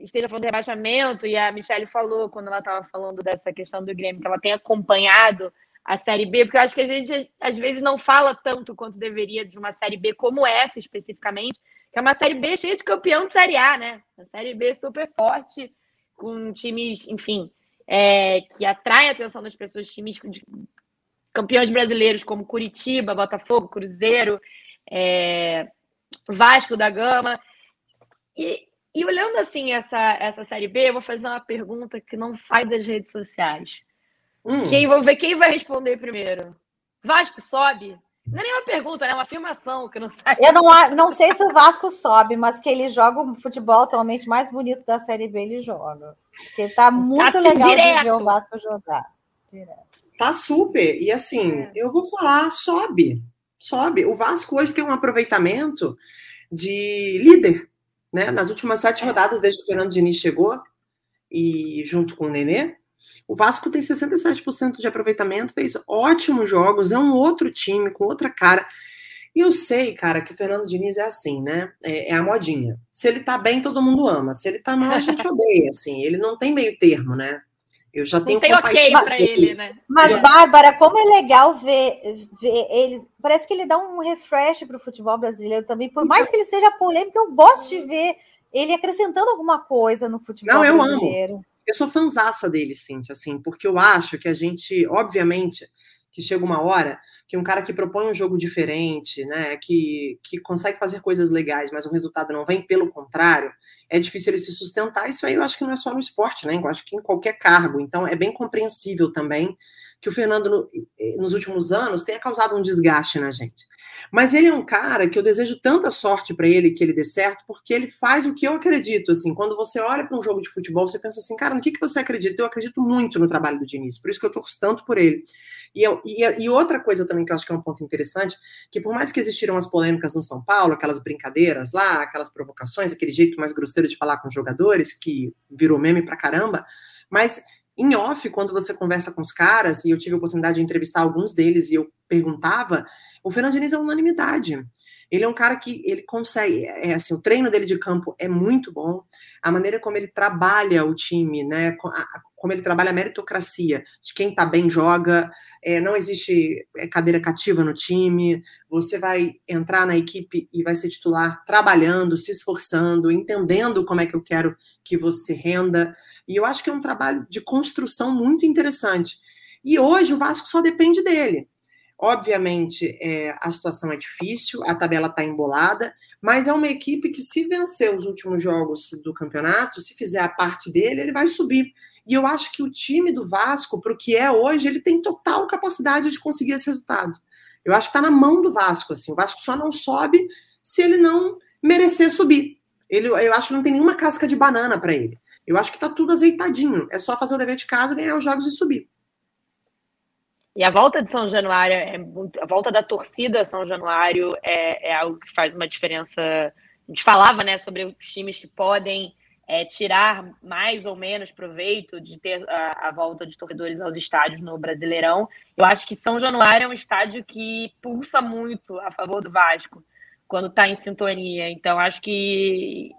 esteja falando de rebaixamento, e a Michelle falou, quando ela estava falando dessa questão do Grêmio, que ela tem acompanhado a Série B, porque eu acho que a gente às vezes não fala tanto quanto deveria de uma Série B como essa especificamente, que é uma Série B cheia de campeão de Série A, né? Uma Série B super forte, com times, enfim, é, que atrai a atenção das pessoas, times de campeões brasileiros como Curitiba, Botafogo, Cruzeiro, é, Vasco da Gama. E, e olhando assim essa, essa Série B, eu vou fazer uma pergunta que não sai das redes sociais. Hum. Quem, vou ver quem vai responder primeiro. Vasco sobe? Não é nem uma pergunta, né? É uma afirmação que não sai. Eu não, não sei se o Vasco sobe, mas que ele joga o futebol atualmente mais bonito da Série B, ele joga. Porque tá muito assim, legal direto. de ver o Vasco jogar. Direto. Tá super. E assim, é. eu vou falar, sobe. Sobe. O Vasco hoje tem um aproveitamento de líder. Né? Nas últimas sete é. rodadas, desde que o Fernando Diniz chegou, e junto com o Nenê, o Vasco tem 67% de aproveitamento, fez ótimos jogos, é um outro time com outra cara. E eu sei, cara, que o Fernando Diniz é assim, né? É, é, a modinha. Se ele tá bem, todo mundo ama. Se ele tá mal, a gente odeia, assim. Ele não tem meio termo, né? Eu já tenho não tem ok para ele, né? Mas, já... Bárbara, como é legal ver, ver ele. Parece que ele dá um refresh para o futebol brasileiro também. Por mais que ele seja polêmico, eu gosto de ver ele acrescentando alguma coisa no futebol não, eu brasileiro. Amo. Eu sou fanzaça dele, Cintia, assim, porque eu acho que a gente, obviamente, que chega uma hora que um cara que propõe um jogo diferente, né, que, que consegue fazer coisas legais, mas o resultado não vem, pelo contrário, é difícil ele se sustentar. Isso aí eu acho que não é só no esporte, né? Eu acho que em qualquer cargo. Então é bem compreensível também que o Fernando, no, eh, nos últimos anos, tenha causado um desgaste na gente. Mas ele é um cara que eu desejo tanta sorte para ele que ele dê certo, porque ele faz o que eu acredito. Assim, quando você olha para um jogo de futebol, você pensa assim, cara, no que, que você acredita? Eu acredito muito no trabalho do Diniz, por isso que eu torço tanto por ele. E, eu, e, e, outra coisa também que eu acho que é um ponto interessante, que por mais que existiram as polêmicas no São Paulo, aquelas brincadeiras lá, aquelas provocações, aquele jeito mais grosseiro de falar com jogadores, que virou meme pra caramba, mas em off, quando você conversa com os caras, e eu tive a oportunidade de entrevistar alguns deles e eu perguntava, o Fernando Diniz é unanimidade. Ele é um cara que ele consegue, é assim, o treino dele de campo é muito bom, a maneira como ele trabalha o time, né, como ele trabalha a meritocracia, de quem tá bem joga, é, não existe é, cadeira cativa no time, você vai entrar na equipe e vai ser titular trabalhando, se esforçando, entendendo como é que eu quero que você renda, e eu acho que é um trabalho de construção muito interessante. E hoje o Vasco só depende dele. Obviamente, é, a situação é difícil, a tabela está embolada, mas é uma equipe que, se vencer os últimos jogos do campeonato, se fizer a parte dele, ele vai subir. E eu acho que o time do Vasco, para o que é hoje, ele tem total capacidade de conseguir esse resultado. Eu acho que está na mão do Vasco. Assim. O Vasco só não sobe se ele não merecer subir. Ele, eu acho que não tem nenhuma casca de banana para ele. Eu acho que está tudo azeitadinho. É só fazer o dever de casa, ganhar os jogos e subir. E a volta de São Januário, é, a volta da torcida São Januário é, é, algo que faz uma diferença. A gente falava né, sobre os times que podem é, tirar mais ou menos proveito de ter a, a, volta de torcedores aos estádios no Brasileirão. Eu acho que São Januário é um estádio que pulsa muito a favor do Vasco quando está em sintonia. Então, acho que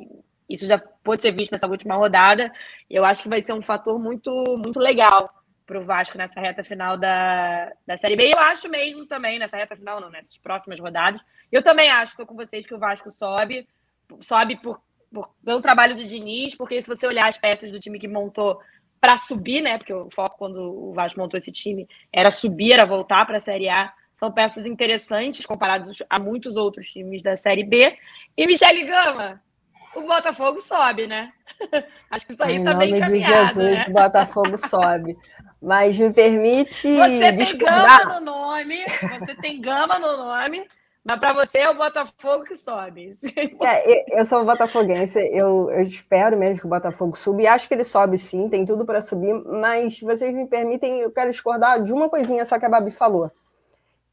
isso já pode ser visto nessa última rodada. Eu acho que vai ser um fator muito, muito legal para o Vasco nessa reta final da, da Série B. Eu acho mesmo também, nessa reta final, não, nessas próximas rodadas. Eu também acho, estou com vocês, que o Vasco sobe, sobe por, por, pelo trabalho do Diniz, porque se você olhar as peças do time que montou para subir, né? Porque o foco quando o Vasco montou esse time era subir, era voltar para a Série A. São peças interessantes comparados a muitos outros times da Série B. E Michele Gama, o Botafogo sobe, né? Acho que isso aí está bem encaminhado. Em nome de Jesus, né? o Botafogo sobe. Mas me permite. Você tem gama no nome, você tem gama no nome, mas para você é o Botafogo que sobe. É, eu sou botafoguense, eu, eu espero mesmo que o Botafogo suba, e acho que ele sobe sim, tem tudo para subir, mas vocês me permitem, eu quero discordar de uma coisinha só que a Babi falou.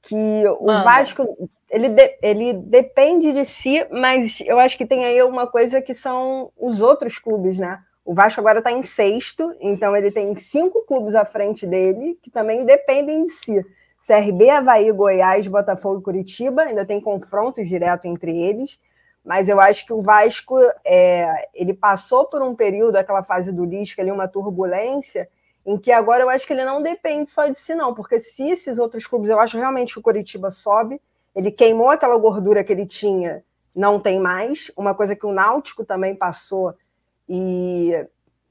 Que o. Vasco, ele, de, ele depende de si, mas eu acho que tem aí uma coisa que são os outros clubes, né? O Vasco agora está em sexto, então ele tem cinco clubes à frente dele que também dependem de si. CRB, Havaí, Goiás, Botafogo e Curitiba, ainda tem confrontos direto entre eles, mas eu acho que o Vasco é, ele passou por um período, aquela fase do lixo, ali, uma turbulência, em que agora eu acho que ele não depende só de si, não, porque se esses outros clubes, eu acho realmente que o Curitiba sobe, ele queimou aquela gordura que ele tinha, não tem mais, uma coisa que o Náutico também passou e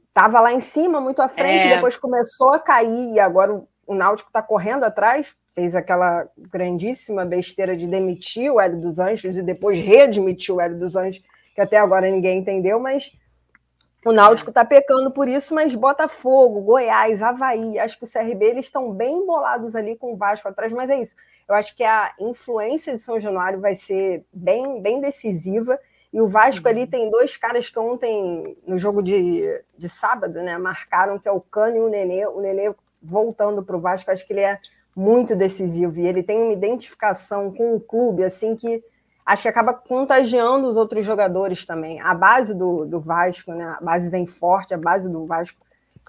estava lá em cima, muito à frente, é. depois começou a cair, e agora o, o Náutico está correndo atrás, fez aquela grandíssima besteira de demitir o Hélio dos Anjos e depois readmitir o Hélio dos Anjos, que até agora ninguém entendeu, mas o Náutico está pecando por isso, mas Botafogo, Goiás, Havaí, acho que o CRB eles estão bem embolados ali com o Vasco atrás, mas é isso. Eu acho que a influência de São Januário vai ser bem, bem decisiva e o Vasco ali uhum. tem dois caras que ontem, no jogo de, de sábado, né, marcaram, que é o Cano e o Nenê. O Nenê voltando para o Vasco, acho que ele é muito decisivo. E ele tem uma identificação com o clube, assim, que acho que acaba contagiando os outros jogadores também. A base do, do Vasco, né? A base vem forte, a base do Vasco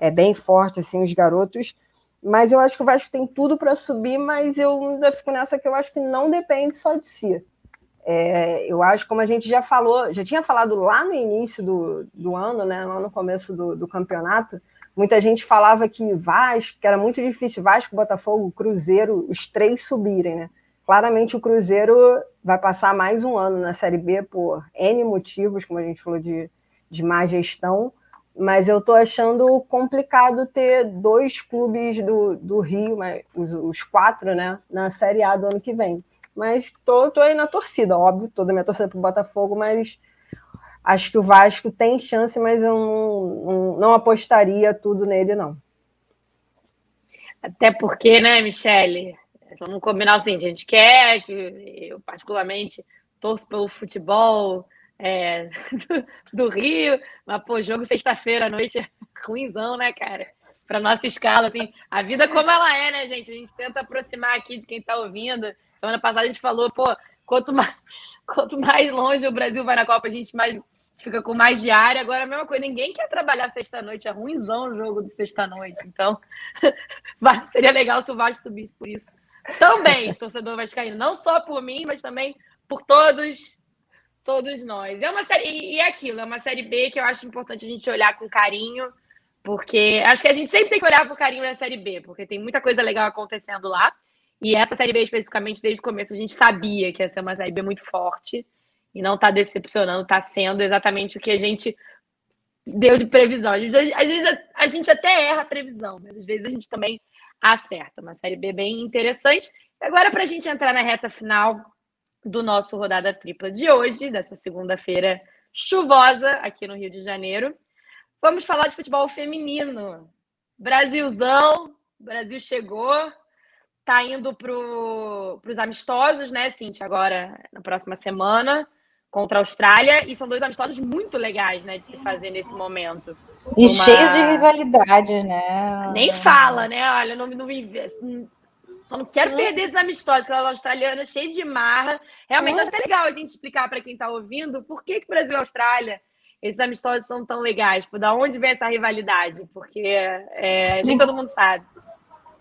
é bem forte, assim, os garotos. Mas eu acho que o Vasco tem tudo para subir, mas eu ainda fico nessa que eu acho que não depende só de si. É, eu acho, como a gente já falou, já tinha falado lá no início do, do ano, né, lá no começo do, do campeonato, muita gente falava que Vasco, que era muito difícil, Vasco, Botafogo, Cruzeiro, os três subirem, né? Claramente o Cruzeiro vai passar mais um ano na Série B por N motivos, como a gente falou de, de má gestão, mas eu estou achando complicado ter dois clubes do, do Rio, os, os quatro, né, na Série A do ano que vem. Mas tô, tô aí na torcida, óbvio, toda a minha torcida pro Botafogo, mas acho que o Vasco tem chance, mas eu não, não, não apostaria tudo nele, não. Até porque, né, Michele? Vamos combinar seguinte: a gente quer que eu, particularmente, torço pelo futebol é, do, do, Rio, mas, pô, jogo sexta-feira à noite é ruimzão, né, cara? Para nossa escala, assim, a vida como ela é, né, gente? A gente tenta aproximar aqui de quem está ouvindo Semana passada a gente falou, pô, quanto mais, quanto mais longe o Brasil vai na Copa, a gente mais fica com mais diária. Agora a mesma coisa, ninguém quer trabalhar sexta-noite, é ruimzão o jogo de sexta-noite. Então, seria legal se o Vasco subisse por isso. Também, torcedor vascaíno, não só por mim, mas também por todos todos nós. É uma série e é aquilo, é uma série B que eu acho importante a gente olhar com carinho, porque acho que a gente sempre tem que olhar com carinho na série B, porque tem muita coisa legal acontecendo lá. E essa Série B, especificamente, desde o começo, a gente sabia que ia ser uma Série B muito forte. E não está decepcionando, está sendo exatamente o que a gente deu de previsão. Às vezes, vezes a gente até erra a previsão, mas às vezes a gente também acerta. Uma Série B bem interessante. Agora, para a gente entrar na reta final do nosso rodada tripla de hoje, dessa segunda-feira chuvosa aqui no Rio de Janeiro, vamos falar de futebol feminino. Brasilzão, Brasil chegou, tá indo para os amistosos, né, Cintia, agora na próxima semana contra a Austrália, e são dois amistosos muito legais, né, de se fazer nesse momento. E Uma... cheios de rivalidade, né? Nem fala, né? Olha, não, não me só não quero perder esses amistosos, aquela australiana cheia de marra. Realmente, acho que é legal a gente explicar para quem está ouvindo por que, que Brasil e Austrália, esses amistosos são tão legais, por da onde vem essa rivalidade, porque é, nem todo mundo sabe.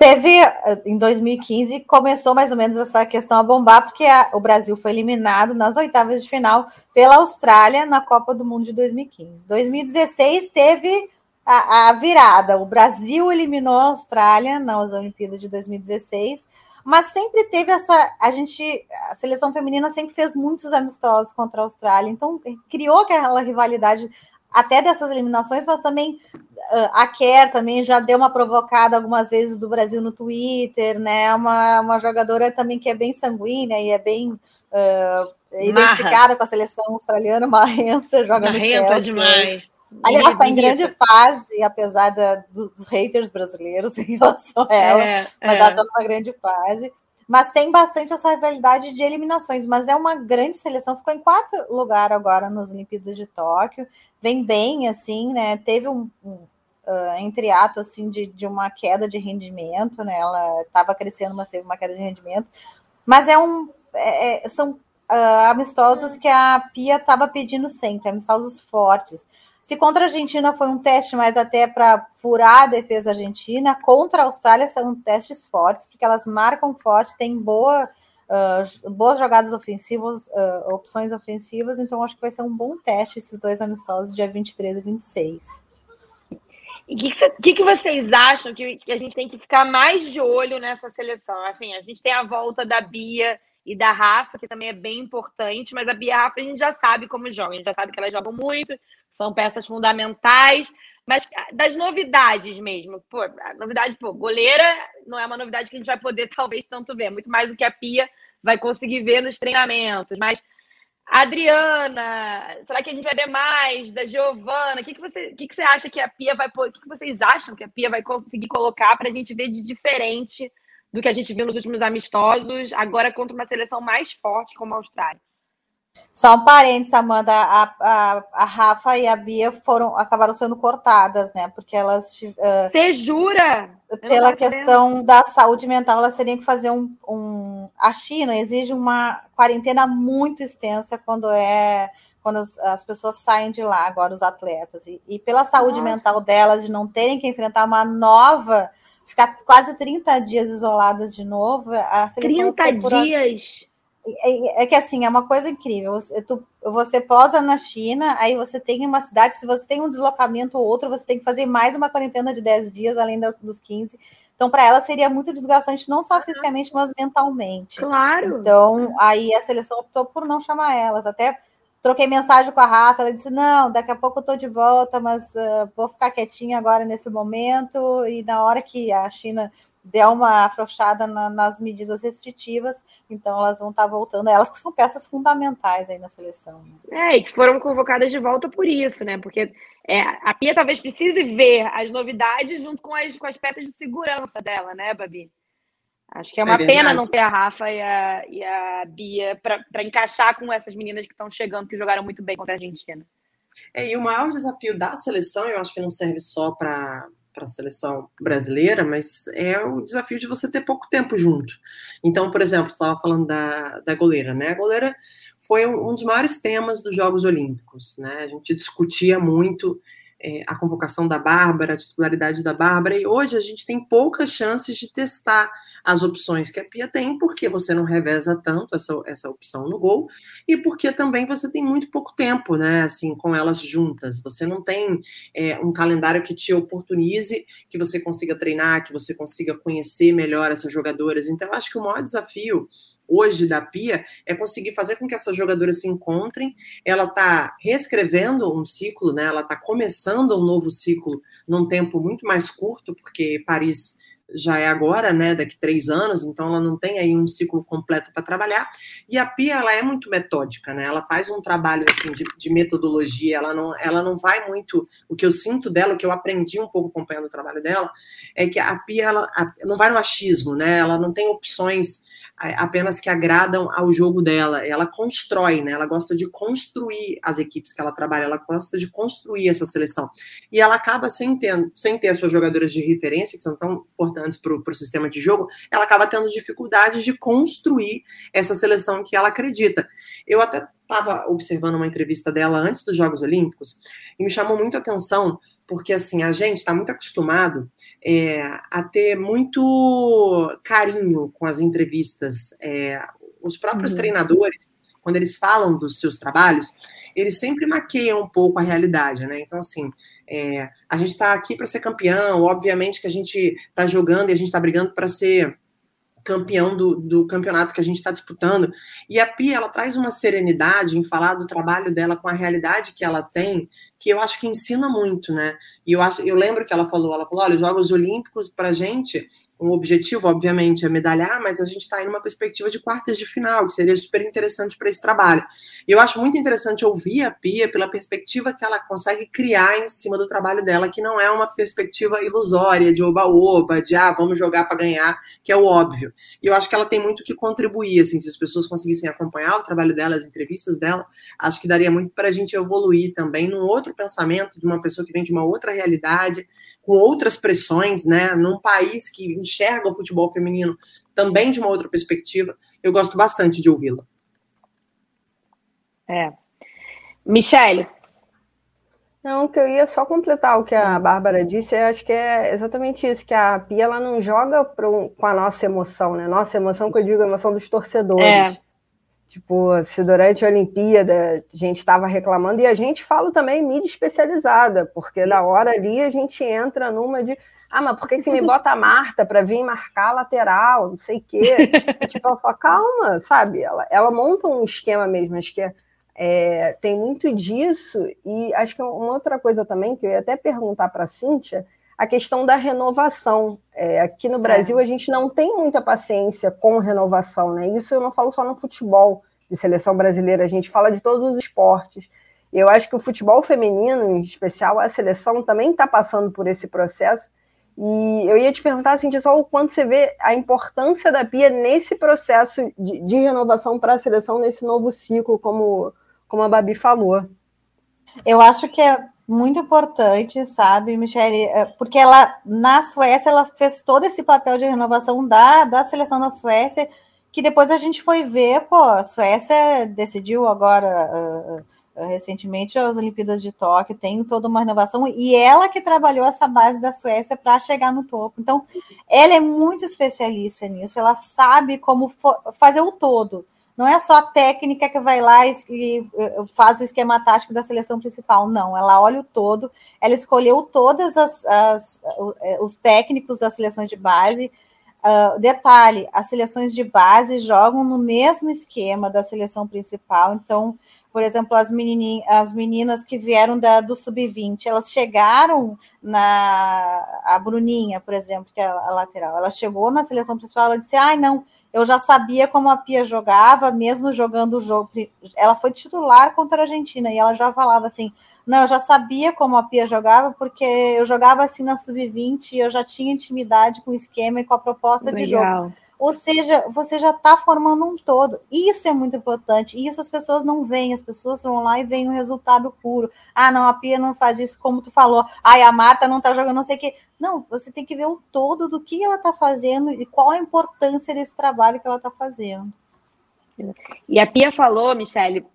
Teve, em 2015, começou mais ou menos essa questão a bombar, porque a, o Brasil foi eliminado nas oitavas de final pela Austrália na Copa do Mundo de 2015. 2016 teve a, a virada. O Brasil eliminou a Austrália nas Olimpíadas de 2016, mas sempre teve essa. A gente, a seleção feminina sempre fez muitos amistosos contra a Austrália, então criou aquela rivalidade até dessas eliminações, mas também uh, a Kerr também já deu uma provocada algumas vezes do Brasil no Twitter, né? Uma, uma jogadora também que é bem sanguínea e é bem uh, identificada com a seleção australiana, marrenta, joga marrenta no Chelsea. demais. Aliás, está em grande fase, apesar da, dos haters brasileiros em relação a ela, é, mas é. ela está numa grande fase. Mas tem bastante essa rivalidade de eliminações, mas é uma grande seleção. Ficou em quarto lugar agora nas Olimpíadas de Tóquio. Vem bem, assim, né? Teve um, um uh, entre assim, de, de uma queda de rendimento, né? Ela estava crescendo, mas teve uma queda de rendimento. Mas é um... É, é são uh, amistosos que a Pia estava pedindo sempre, amistosos fortes. Se contra a Argentina foi um teste mais até para furar a defesa argentina, contra a Austrália são testes fortes, porque elas marcam forte, têm boa, uh, boas jogadas ofensivas, uh, opções ofensivas, então acho que vai ser um bom teste esses dois amistosos, dia 23 e 26. E o que, que, que, vocês acham que, que, a gente tem que ficar mais de olho nessa seleção? Assim, a gente tem a volta da Bia e da Rafa, que também é bem importante, mas a Bia e a Rafa a gente já sabe como jogam, a gente já sabe que elas jogam muito, são peças fundamentais, mas ah, das novidades mesmo. Pô, a novidade, pô, goleira não é uma novidade que a gente vai poder talvez tanto ver, muito mais do que a Pia vai conseguir ver nos treinamentos, mas Adriana, será que a gente vai ver mais da Giovana? O que, que, você, que, que você acha que a Pia vai O que, que vocês acham que a Pia vai conseguir colocar para a gente ver de diferente do que a gente viu nos últimos amistosos, agora contra uma seleção mais forte como a Austrália? Só um parênteses, Amanda, a, a, a Rafa e a Bia foram, acabaram sendo cortadas, né? Porque elas. Você uh, jura? Pela questão sabendo. da saúde mental, elas teriam que fazer um, um. A China exige uma quarentena muito extensa quando é. Quando as, as pessoas saem de lá, agora os atletas. E, e pela saúde Nossa. mental delas, de não terem que enfrentar uma nova ficar quase 30 dias isoladas de novo. A 30 dias? É, é, que assim, é uma coisa incrível. Você, tu, você posa na China, aí você tem uma cidade, se você tem um deslocamento ou outro, você tem que fazer mais uma quarentena de 10 dias, além das, dos 15. Então, para ela seria muito desgastante, não só fisicamente, mas mentalmente. Claro. Então, aí a seleção optou por não chamar elas. Até troquei mensagem com a Rafa, ela disse: não, daqui a pouco eu estou de volta, mas uh, vou ficar quietinha agora nesse momento. E na hora que a China deu uma afrouxada na, nas medidas restritivas, então elas vão estar tá voltando, elas que são peças fundamentais aí na seleção. Né? É, e que foram convocadas de volta por isso, né? Porque é, a Pia talvez precise ver as novidades junto com as, com as peças de segurança dela, né, Babi? Acho que é uma é pena não ter a Rafa e a, e a Bia para encaixar com essas meninas que estão chegando, que jogaram muito bem contra a Argentina. É, e o maior desafio da seleção, eu acho que não serve só para para a seleção brasileira, mas é o desafio de você ter pouco tempo junto. Então, por exemplo, você estava falando da, da goleira, né? A goleira foi um, um dos maiores temas dos Jogos Olímpicos, né? A gente discutia muito é, a convocação da Bárbara, a titularidade da Bárbara, e hoje a gente tem poucas chances de testar as opções que a Pia tem, porque você não reveza tanto essa, essa opção no gol, e porque também você tem muito pouco tempo, né, assim, com elas juntas. Você não tem é, um calendário que te oportunize, que você consiga treinar, que você consiga conhecer melhor essas jogadoras. Então, eu acho que o maior desafio hoje da Pia é conseguir fazer com que essas jogadoras se encontrem. Ela está reescrevendo um ciclo, né? Ela está começando um novo ciclo num tempo muito mais curto, porque Paris já é agora, né, daqui três anos, então ela não tem aí um ciclo completo para trabalhar. E a Pia, ela é muito metódica, né? Ela faz um trabalho assim, de, de, metodologia, ela não, ela não vai muito. O que eu sinto dela, o que eu aprendi um pouco acompanhando o trabalho dela, é que a Pia ela, a, não vai no achismo, né? Ela não tem opções apenas que agradam ao jogo dela. Ela constrói, né? Ela gosta de construir as equipes que ela trabalha, ela gosta de construir essa seleção. E ela acaba sem ter, sem ter as suas jogadoras de referência, que são tão importantes para o sistema de jogo, ela acaba tendo dificuldade de construir essa seleção que ela acredita. Eu até estava observando uma entrevista dela antes dos Jogos Olímpicos e me chamou muito a atenção porque assim a gente está muito acostumado é, a ter muito carinho com as entrevistas. É, os próprios uhum. treinadores, quando eles falam dos seus trabalhos, eles sempre maqueiam um pouco a realidade, né? Então, assim, é, a gente está aqui para ser campeão, obviamente que a gente está jogando e a gente está brigando para ser campeão do, do campeonato que a gente está disputando. E a Pia, ela traz uma serenidade em falar do trabalho dela com a realidade que ela tem, que eu acho que ensina muito, né? E eu, acho, eu lembro que ela falou, ela falou, olha, Jogos Olímpicos, para gente, o objetivo, obviamente, é medalhar, mas a gente está em uma perspectiva de quartas de final, que seria super interessante para esse trabalho. E eu acho muito interessante ouvir a Pia pela perspectiva que ela consegue criar em cima do trabalho dela, que não é uma perspectiva ilusória, de oba-oba, de ah, vamos jogar para ganhar, que é o óbvio. E eu acho que ela tem muito que contribuir, assim, se as pessoas conseguissem acompanhar o trabalho dela, as entrevistas dela, acho que daria muito para a gente evoluir também num outro pensamento de uma pessoa que vem de uma outra realidade, com outras pressões, né, num país que enxerga o futebol feminino também de uma outra perspectiva. Eu gosto bastante de ouvi-la. É. Michele. Não, que eu ia só completar o que a Bárbara disse, eu acho que é exatamente isso, que a Pia ela não joga pro, com a nossa emoção, né? Nossa emoção, que eu digo, a emoção dos torcedores. É. Tipo, se durante a Olimpíada a gente estava reclamando, e a gente fala também mídia especializada, porque na hora ali a gente entra numa de ah, mas por que, que me bota a Marta para vir marcar a lateral, não sei o quê? tipo, ela fala, calma, sabe? Ela, ela monta um esquema mesmo, acho que é, tem muito disso, e acho que uma outra coisa também, que eu ia até perguntar para a Cíntia, a questão da renovação. É, aqui no Brasil, é. a gente não tem muita paciência com renovação, né? Isso eu não falo só no futebol de seleção brasileira, a gente fala de todos os esportes. Eu acho que o futebol feminino, em especial a seleção, também está passando por esse processo e eu ia te perguntar, assim, só o quanto você vê a importância da Pia nesse processo de, de renovação para a seleção, nesse novo ciclo, como, como a Babi falou. Eu acho que é muito importante, sabe, Michele? É, porque ela, na Suécia, ela fez todo esse papel de renovação da, da seleção da Suécia, que depois a gente foi ver, pô, a Suécia decidiu agora. Uh, recentemente as Olimpíadas de Tóquio, tem toda uma renovação, e ela que trabalhou essa base da Suécia para chegar no topo. Então, Sim. ela é muito especialista nisso, ela sabe como fazer o todo. Não é só a técnica que vai lá e faz o esquema tático da seleção principal, não. Ela olha o todo, ela escolheu todas as, as eh, os técnicos das seleções de base. Uh, detalhe: as seleções de base jogam no mesmo esquema da seleção principal, então por exemplo, as, as meninas que vieram da, do sub-20, elas chegaram na. A Bruninha, por exemplo, que é a, lateral, ela chegou na seleção principal, ela disse: ai, ah, não, eu já sabia como a Pia jogava, mesmo jogando o jogo. Ela foi titular contra a Argentina e ela já falava assim: não, eu já sabia como a Pia jogava, porque eu jogava assim na sub-20 e eu já tinha intimidade com o esquema e com a proposta Legal. de jogo. Ou seja, você já está formando um todo. Isso é muito importante. E isso as pessoas não veem. As pessoas vão lá e veem o resultado puro. Ah, não, a Pia não faz isso como tu falou. Ah, a Marta não está jogando não sei o quê. Não, você tem que ver o todo do que ela está fazendo e qual a importância desse trabalho que ela está fazendo. E a Pia falou, Michele,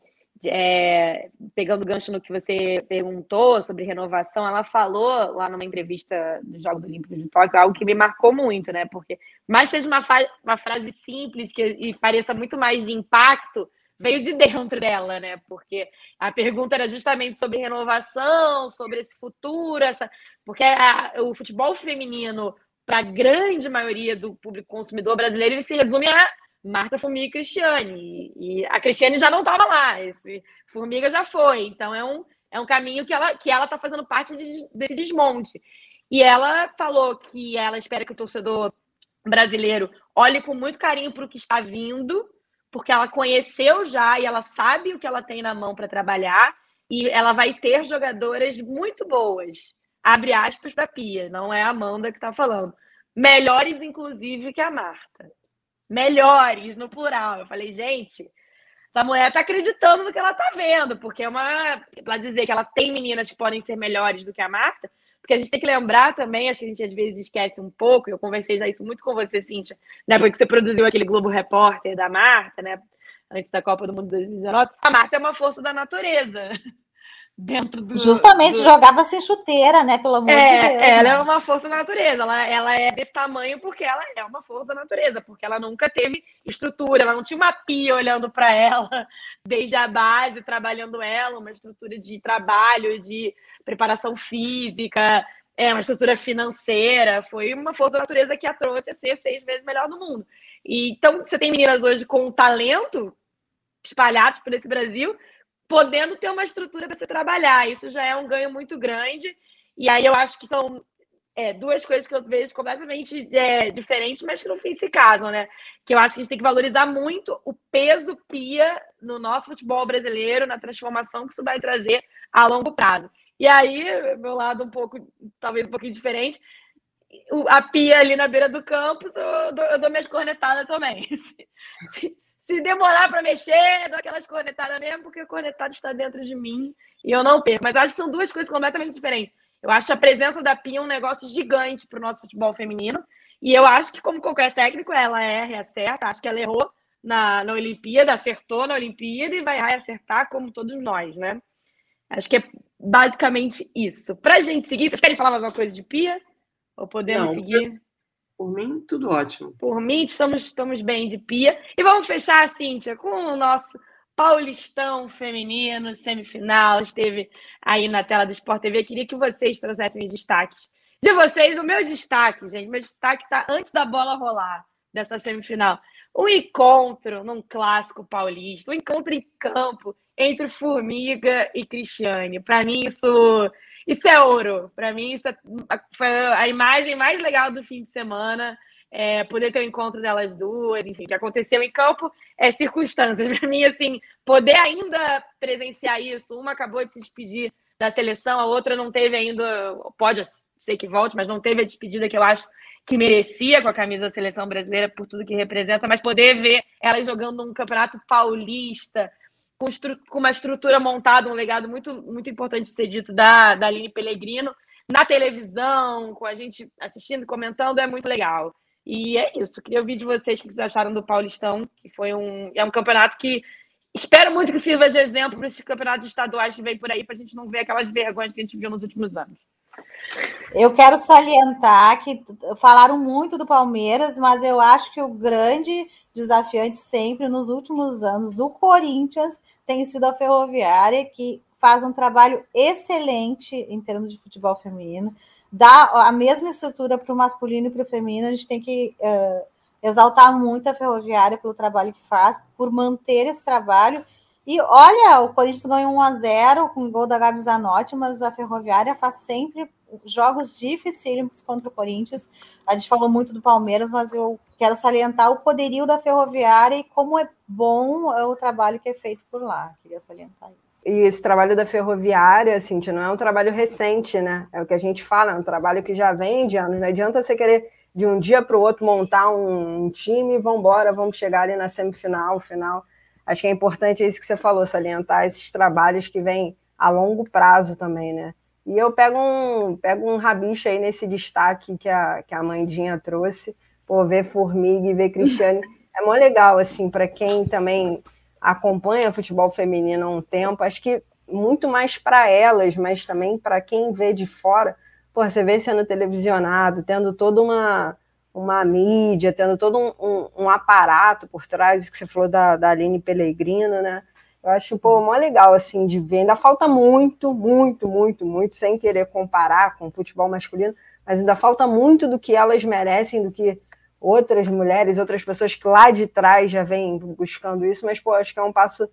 é, pegando gancho no que você perguntou sobre renovação, ela falou lá numa entrevista dos Jogos Olímpicos de Tóquio algo que me marcou muito, né? Porque, mais seja uma, uma frase simples que, e pareça muito mais de impacto, veio de dentro dela, né? Porque a pergunta era justamente sobre renovação, sobre esse futuro, essa, porque a, o futebol feminino, para a grande maioria do público consumidor brasileiro, ele se resume a Marta, Formiga e Cristiane. E a Cristiane já não estava lá, esse Formiga já foi. Então é um, é um caminho que ela que ela está fazendo parte de, desse desmonte. E ela falou que ela espera que o torcedor brasileiro olhe com muito carinho para o que está vindo, porque ela conheceu já e ela sabe o que ela tem na mão para trabalhar e ela vai ter jogadoras muito boas. Abre aspas para Pia, não é a Amanda que está falando. Melhores, inclusive, que a Marta. Melhores, no plural. Eu falei, gente, essa mulher está acreditando no que ela está vendo, porque é uma. Para dizer que ela tem meninas que podem ser melhores do que a Marta, porque a gente tem que lembrar também, acho que a gente às vezes esquece um pouco, eu conversei já isso muito com você, Cíntia, né, porque você produziu aquele Globo Repórter da Marta, né, antes da Copa do Mundo 2019. A Marta é uma força da natureza. Dentro do. Justamente do... jogava sem chuteira, né? Pelo amor é, de Deus. Ela né? é uma força da natureza. Ela, ela é desse tamanho porque ela é uma força da natureza, porque ela nunca teve estrutura, ela não tinha uma pia olhando para ela desde a base, trabalhando ela, uma estrutura de trabalho, de preparação física, é uma estrutura financeira, foi uma força da natureza que a trouxe a ser seis vezes melhor do mundo. E, então, você tem meninas hoje com talento espalhados por esse Brasil, podendo ter uma estrutura para você trabalhar. Isso já é um ganho muito grande. E aí eu acho que são é, duas coisas que eu vejo completamente é, diferentes, mas que no fim se casam, né? Que eu acho que a gente tem que valorizar muito o peso pia no nosso futebol brasileiro, na transformação que isso vai trazer a longo prazo. E aí, meu lado um pouco, talvez um pouquinho diferente, a pia ali na beira do campo, eu dou, eu dou minhas cornetadas também. Se, se, se demorar para mexer, dou aquelas cornetadas mesmo, porque o cornetado está dentro de mim e eu não perco. Mas acho que são duas coisas completamente diferentes. Eu acho a presença da Pia um negócio gigante para o nosso futebol feminino. E eu acho que, como qualquer técnico, ela erra e acerta. Acho que ela errou na, na Olimpíada, acertou na Olimpíada e vai acertar como todos nós, né? Acho que é basicamente isso. Para a gente seguir, vocês querem falar mais alguma coisa de Pia? Ou podemos Não, seguir? Por mim, tudo ótimo. Por mim, estamos, estamos bem de Pia. E vamos fechar, Cíntia, com o nosso Paulistão feminino, semifinal. Esteve aí na tela do Sport TV. Queria que vocês trouxessem os destaques de vocês. O meu destaque, gente, meu destaque está antes da bola rolar dessa semifinal. Um encontro num clássico paulista, um encontro em campo entre Formiga e Cristiane. Para mim, isso, isso é ouro. Para mim, isso é, foi a imagem mais legal do fim de semana. É, poder ter o um encontro delas duas, enfim, que aconteceu em campo, é circunstâncias. Para mim, assim, poder ainda presenciar isso. Uma acabou de se despedir da seleção, a outra não teve ainda, pode ser que volte, mas não teve a despedida que eu acho que merecia com a camisa da seleção brasileira por tudo que representa, mas poder ver elas jogando um campeonato paulista, com, com, uma estrutura montada, um legado muito, muito importante de ser dito da, da Aline Pellegrino, na televisão, com a gente assistindo, comentando, é muito legal. E é isso. Queria ouvir de vocês o que vocês acharam do Paulistão, que foi um, é um campeonato que espero muito que sirva de exemplo para esses campeonatos estaduais que vem por aí, para a gente não ver aquelas vergonhas que a gente viu nos últimos anos. Eu quero salientar que falaram muito do Palmeiras, mas eu acho que o grande desafiante sempre nos últimos anos do Corinthians tem sido a Ferroviária, que faz um trabalho excelente em termos de futebol feminino, dá a mesma estrutura para o masculino e para o feminino. A gente tem que uh, exaltar muito a Ferroviária pelo trabalho que faz, por manter esse trabalho e olha, o Corinthians ganhou 1 a 0 com o gol da Gabi Zanotti, mas a Ferroviária faz sempre jogos dificílimos contra o Corinthians. A gente falou muito do Palmeiras, mas eu quero salientar o poderio da Ferroviária e como é bom o trabalho que é feito por lá. Queria salientar isso. E esse trabalho da Ferroviária, Cintia, não é um trabalho recente, né? É o que a gente fala, é um trabalho que já vem de anos. Não adianta você querer de um dia para o outro montar um time vamos embora, vamos chegar ali na semifinal, final acho que é importante isso que você falou, salientar esses trabalhos que vêm a longo prazo também, né? E eu pego um, pego um rabicho aí nesse destaque que a, que a Mandinha trouxe, por ver Formiga e ver Cristiane. É mó legal, assim, para quem também acompanha futebol feminino há um tempo, acho que muito mais para elas, mas também para quem vê de fora, pô, você vê sendo televisionado, tendo toda uma, uma mídia, tendo todo um, um, um, aparato por trás, que você falou da, da Aline Pellegrino, né? Eu acho, pô, mó legal, assim, de ver. Ainda falta muito, muito, muito, muito, sem querer comparar com o futebol masculino, mas ainda falta muito do que elas merecem, do que outras mulheres, outras pessoas que lá de trás já vêm buscando isso, mas, pô, acho que é um passo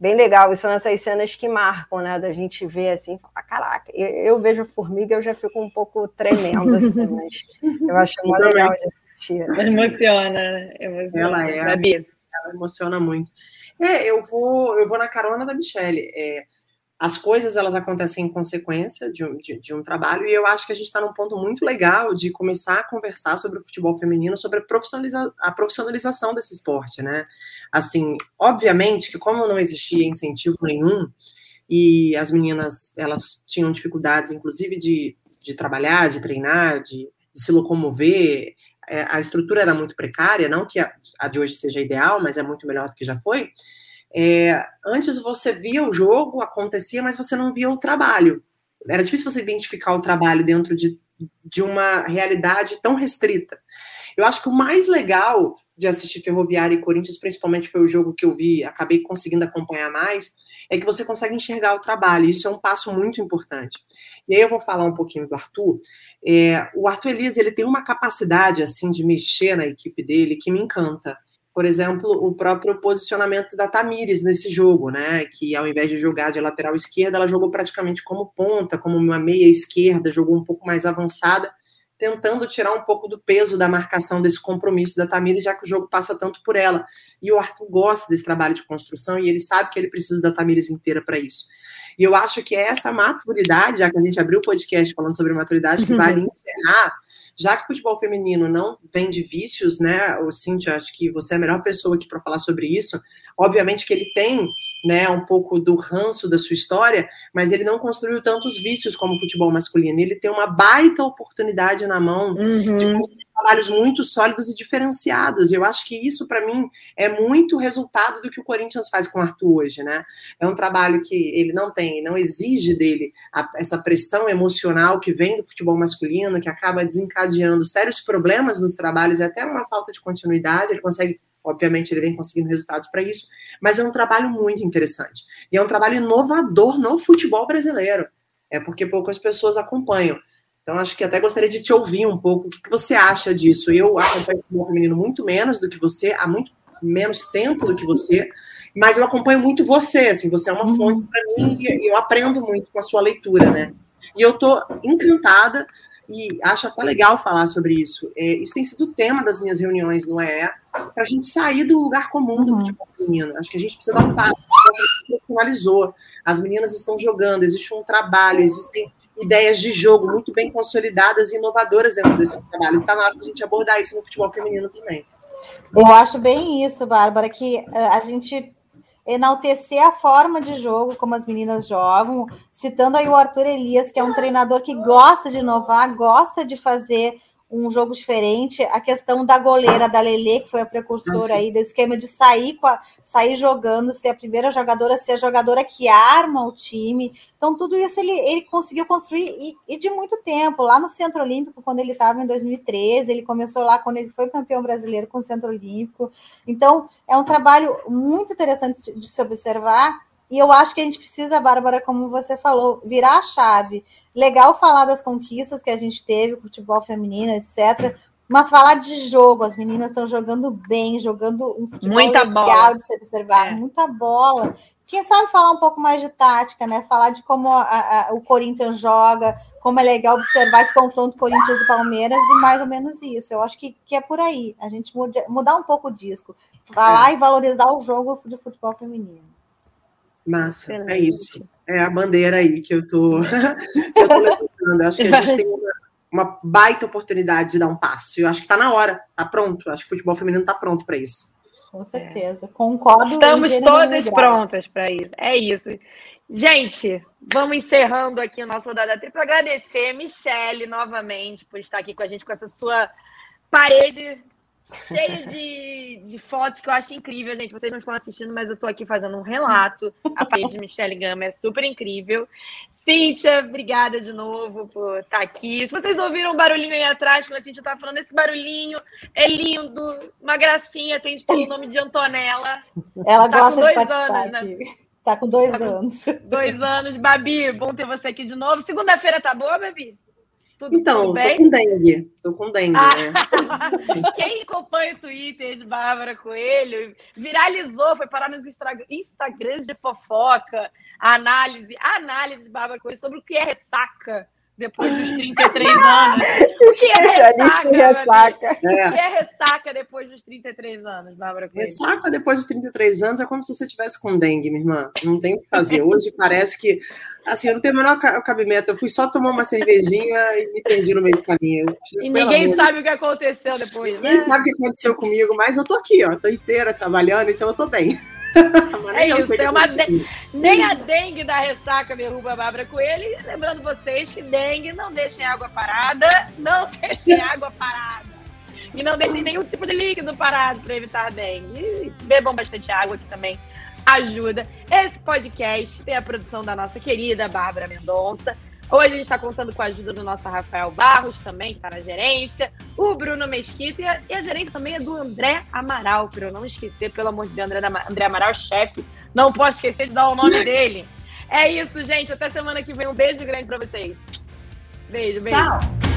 bem legal. E são essas cenas que marcam, né? Da gente ver assim, falar, caraca, eu, eu vejo formiga, eu já fico um pouco tremendo, assim, mas eu acho muito legal de assistir. Emociona, né? emociona. Ela é. Ela emociona muito. É, eu vou, eu vou na carona da Michelle. É, as coisas elas acontecem em consequência de um, de, de um trabalho, e eu acho que a gente está num ponto muito legal de começar a conversar sobre o futebol feminino, sobre a, profissionaliza a profissionalização desse esporte, né? Assim, obviamente que como não existia incentivo nenhum, e as meninas elas tinham dificuldades, inclusive, de, de trabalhar, de treinar, de, de se locomover, é, a estrutura era muito precária, não que a, a de hoje seja ideal, mas é muito melhor do que já foi. É, antes você via o jogo, acontecia, mas você não via o trabalho. Era difícil você identificar o trabalho dentro de, de uma realidade tão restrita. Eu acho que o mais legal de assistir Ferroviária e Corinthians, principalmente foi o jogo que eu vi, acabei conseguindo acompanhar mais, é que você consegue enxergar o trabalho. Isso é um passo muito importante. E aí eu vou falar um pouquinho do Arthur. É, o Arthur Elias ele tem uma capacidade assim de mexer na equipe dele que me encanta por exemplo, o próprio posicionamento da Tamires nesse jogo, né? Que ao invés de jogar de lateral esquerda, ela jogou praticamente como ponta, como uma meia esquerda, jogou um pouco mais avançada, tentando tirar um pouco do peso da marcação desse compromisso da Tamires, já que o jogo passa tanto por ela. E o Arthur gosta desse trabalho de construção e ele sabe que ele precisa da Tamires inteira para isso. E eu acho que é essa maturidade, já que a gente abriu o podcast falando sobre maturidade, que vale encerrar já que o futebol feminino não vem de vícios, né, o Cintia, acho que você é a melhor pessoa aqui para falar sobre isso. Obviamente que ele tem, né, um pouco do ranço da sua história, mas ele não construiu tantos vícios como o futebol masculino. Ele tem uma baita oportunidade na mão uhum. de construir trabalhos muito sólidos e diferenciados. Eu acho que isso, para mim, é muito resultado do que o Corinthians faz com o Arthur hoje, né? É um trabalho que ele não tem, não exige dele a, essa pressão emocional que vem do futebol masculino, que acaba desencadeando sérios problemas nos trabalhos e até uma falta de continuidade. Ele consegue Obviamente, ele vem conseguindo resultados para isso, mas é um trabalho muito interessante. E é um trabalho inovador no futebol brasileiro. É porque poucas pessoas acompanham. Então, acho que até gostaria de te ouvir um pouco. O que, que você acha disso? Eu acompanho o futebol feminino muito menos do que você, há muito menos tempo do que você, mas eu acompanho muito você. Assim, você é uma fonte para mim e eu aprendo muito com a sua leitura, né? E eu estou encantada e acho até legal falar sobre isso. É, isso tem sido o tema das minhas reuniões no EE, para a gente sair do lugar comum do uhum. futebol feminino. Acho que a gente precisa dar um passo. A profissionalizou. As meninas estão jogando, existe um trabalho, existem ideias de jogo muito bem consolidadas e inovadoras dentro desses trabalhos. Está na hora de a gente abordar isso no futebol feminino também. Eu acho bem isso, Bárbara, que eh, a gente enaltecer a forma de jogo como as meninas jogam, citando aí o Arthur Elias, que é um treinador que gosta de inovar, gosta de fazer um jogo diferente. A questão da goleira, da Lele, que foi a precursora aí desse esquema de sair, com a, sair jogando, ser a primeira jogadora, ser a jogadora que arma o time. Então, tudo isso ele, ele conseguiu construir e, e de muito tempo. Lá no Centro Olímpico, quando ele estava em 2013, ele começou lá quando ele foi campeão brasileiro com o Centro Olímpico. Então, é um trabalho muito interessante de se observar. E eu acho que a gente precisa, Bárbara, como você falou, virar a chave Legal falar das conquistas que a gente teve, futebol feminino, etc. Mas falar de jogo, as meninas estão jogando bem, jogando um futebol muita legal bola. de se observar, é. muita bola. Quem sabe falar um pouco mais de tática, né? Falar de como a, a, o Corinthians joga, como é legal observar esse confronto Corinthians e Palmeiras e mais ou menos isso. Eu acho que, que é por aí. A gente muda, mudar um pouco o disco. Falar é. e valorizar o jogo de futebol feminino. Massa, Excelente. é isso é a bandeira aí que eu tô, eu tô levantando. Acho que a gente tem uma, uma, baita oportunidade de dar um passo. Eu acho que está na hora, está pronto. Acho que o futebol feminino está pronto para isso. Com certeza, é. concordo. Estamos todas prontas para isso. É isso. Gente, vamos encerrando aqui o nosso rodada tripla. Agradecer, Michele, novamente, por estar aqui com a gente, com essa sua parede cheio de, de fotos que eu acho incrível, gente. Vocês não estão assistindo, mas eu estou aqui fazendo um relato. A parede de Michelle Gama é super incrível. Cíntia, obrigada de novo por estar aqui. Se vocês ouviram um barulhinho aí atrás, quando a Cíntia estava falando, esse barulhinho é lindo, uma gracinha, tem pelo nome de Antonella. Ela tá gosta com dois de anos, né? Tá com dois tá anos. dois anos. Babi, bom ter você aqui de novo. Segunda-feira tá boa, Babi? Tudo, então, tudo bem? tô com dengue. Tô com dengue, ah, né? Quem acompanha o Twitter de Bárbara Coelho viralizou, foi parar nos Instagrams de fofoca, a análise, a análise de Bárbara Coelho sobre o que é ressaca depois dos 33 anos. O que é ressaca? ressaca. É. O que é ressaca depois dos 33 anos, Bárbara Coelho? Ressaca depois dos 33 anos é como se você tivesse com dengue, minha irmã. Não tem o que fazer. Hoje parece que, assim, eu não tenho o menor cabimento. Eu fui só tomar uma cervejinha e me perdi no meio do caminho. E ninguém sabe o que aconteceu depois, Ninguém né? sabe o que aconteceu comigo, mas eu tô aqui, ó. Tô inteira trabalhando, então eu tô bem. É isso, é uma de... nem a dengue da ressaca derruba a Bárbara Coelho. E lembrando vocês que dengue não deixem água parada, não deixem água parada. E não deixem nenhum tipo de líquido parado para evitar dengue. E bebam bastante água que também ajuda. Esse podcast tem a produção da nossa querida Bárbara Mendonça. Hoje a gente está contando com a ajuda do nosso Rafael Barros, também, que está na gerência, o Bruno Mesquita, e a, gerência também é do André Amaral, para eu não esquecer, pelo amor de Deus, André, André Amaral, chefe. Não posso esquecer de dar o nome dele. É isso, gente. Até semana que vem. Um beijo grande para vocês. Beijo, beijo. Tchau.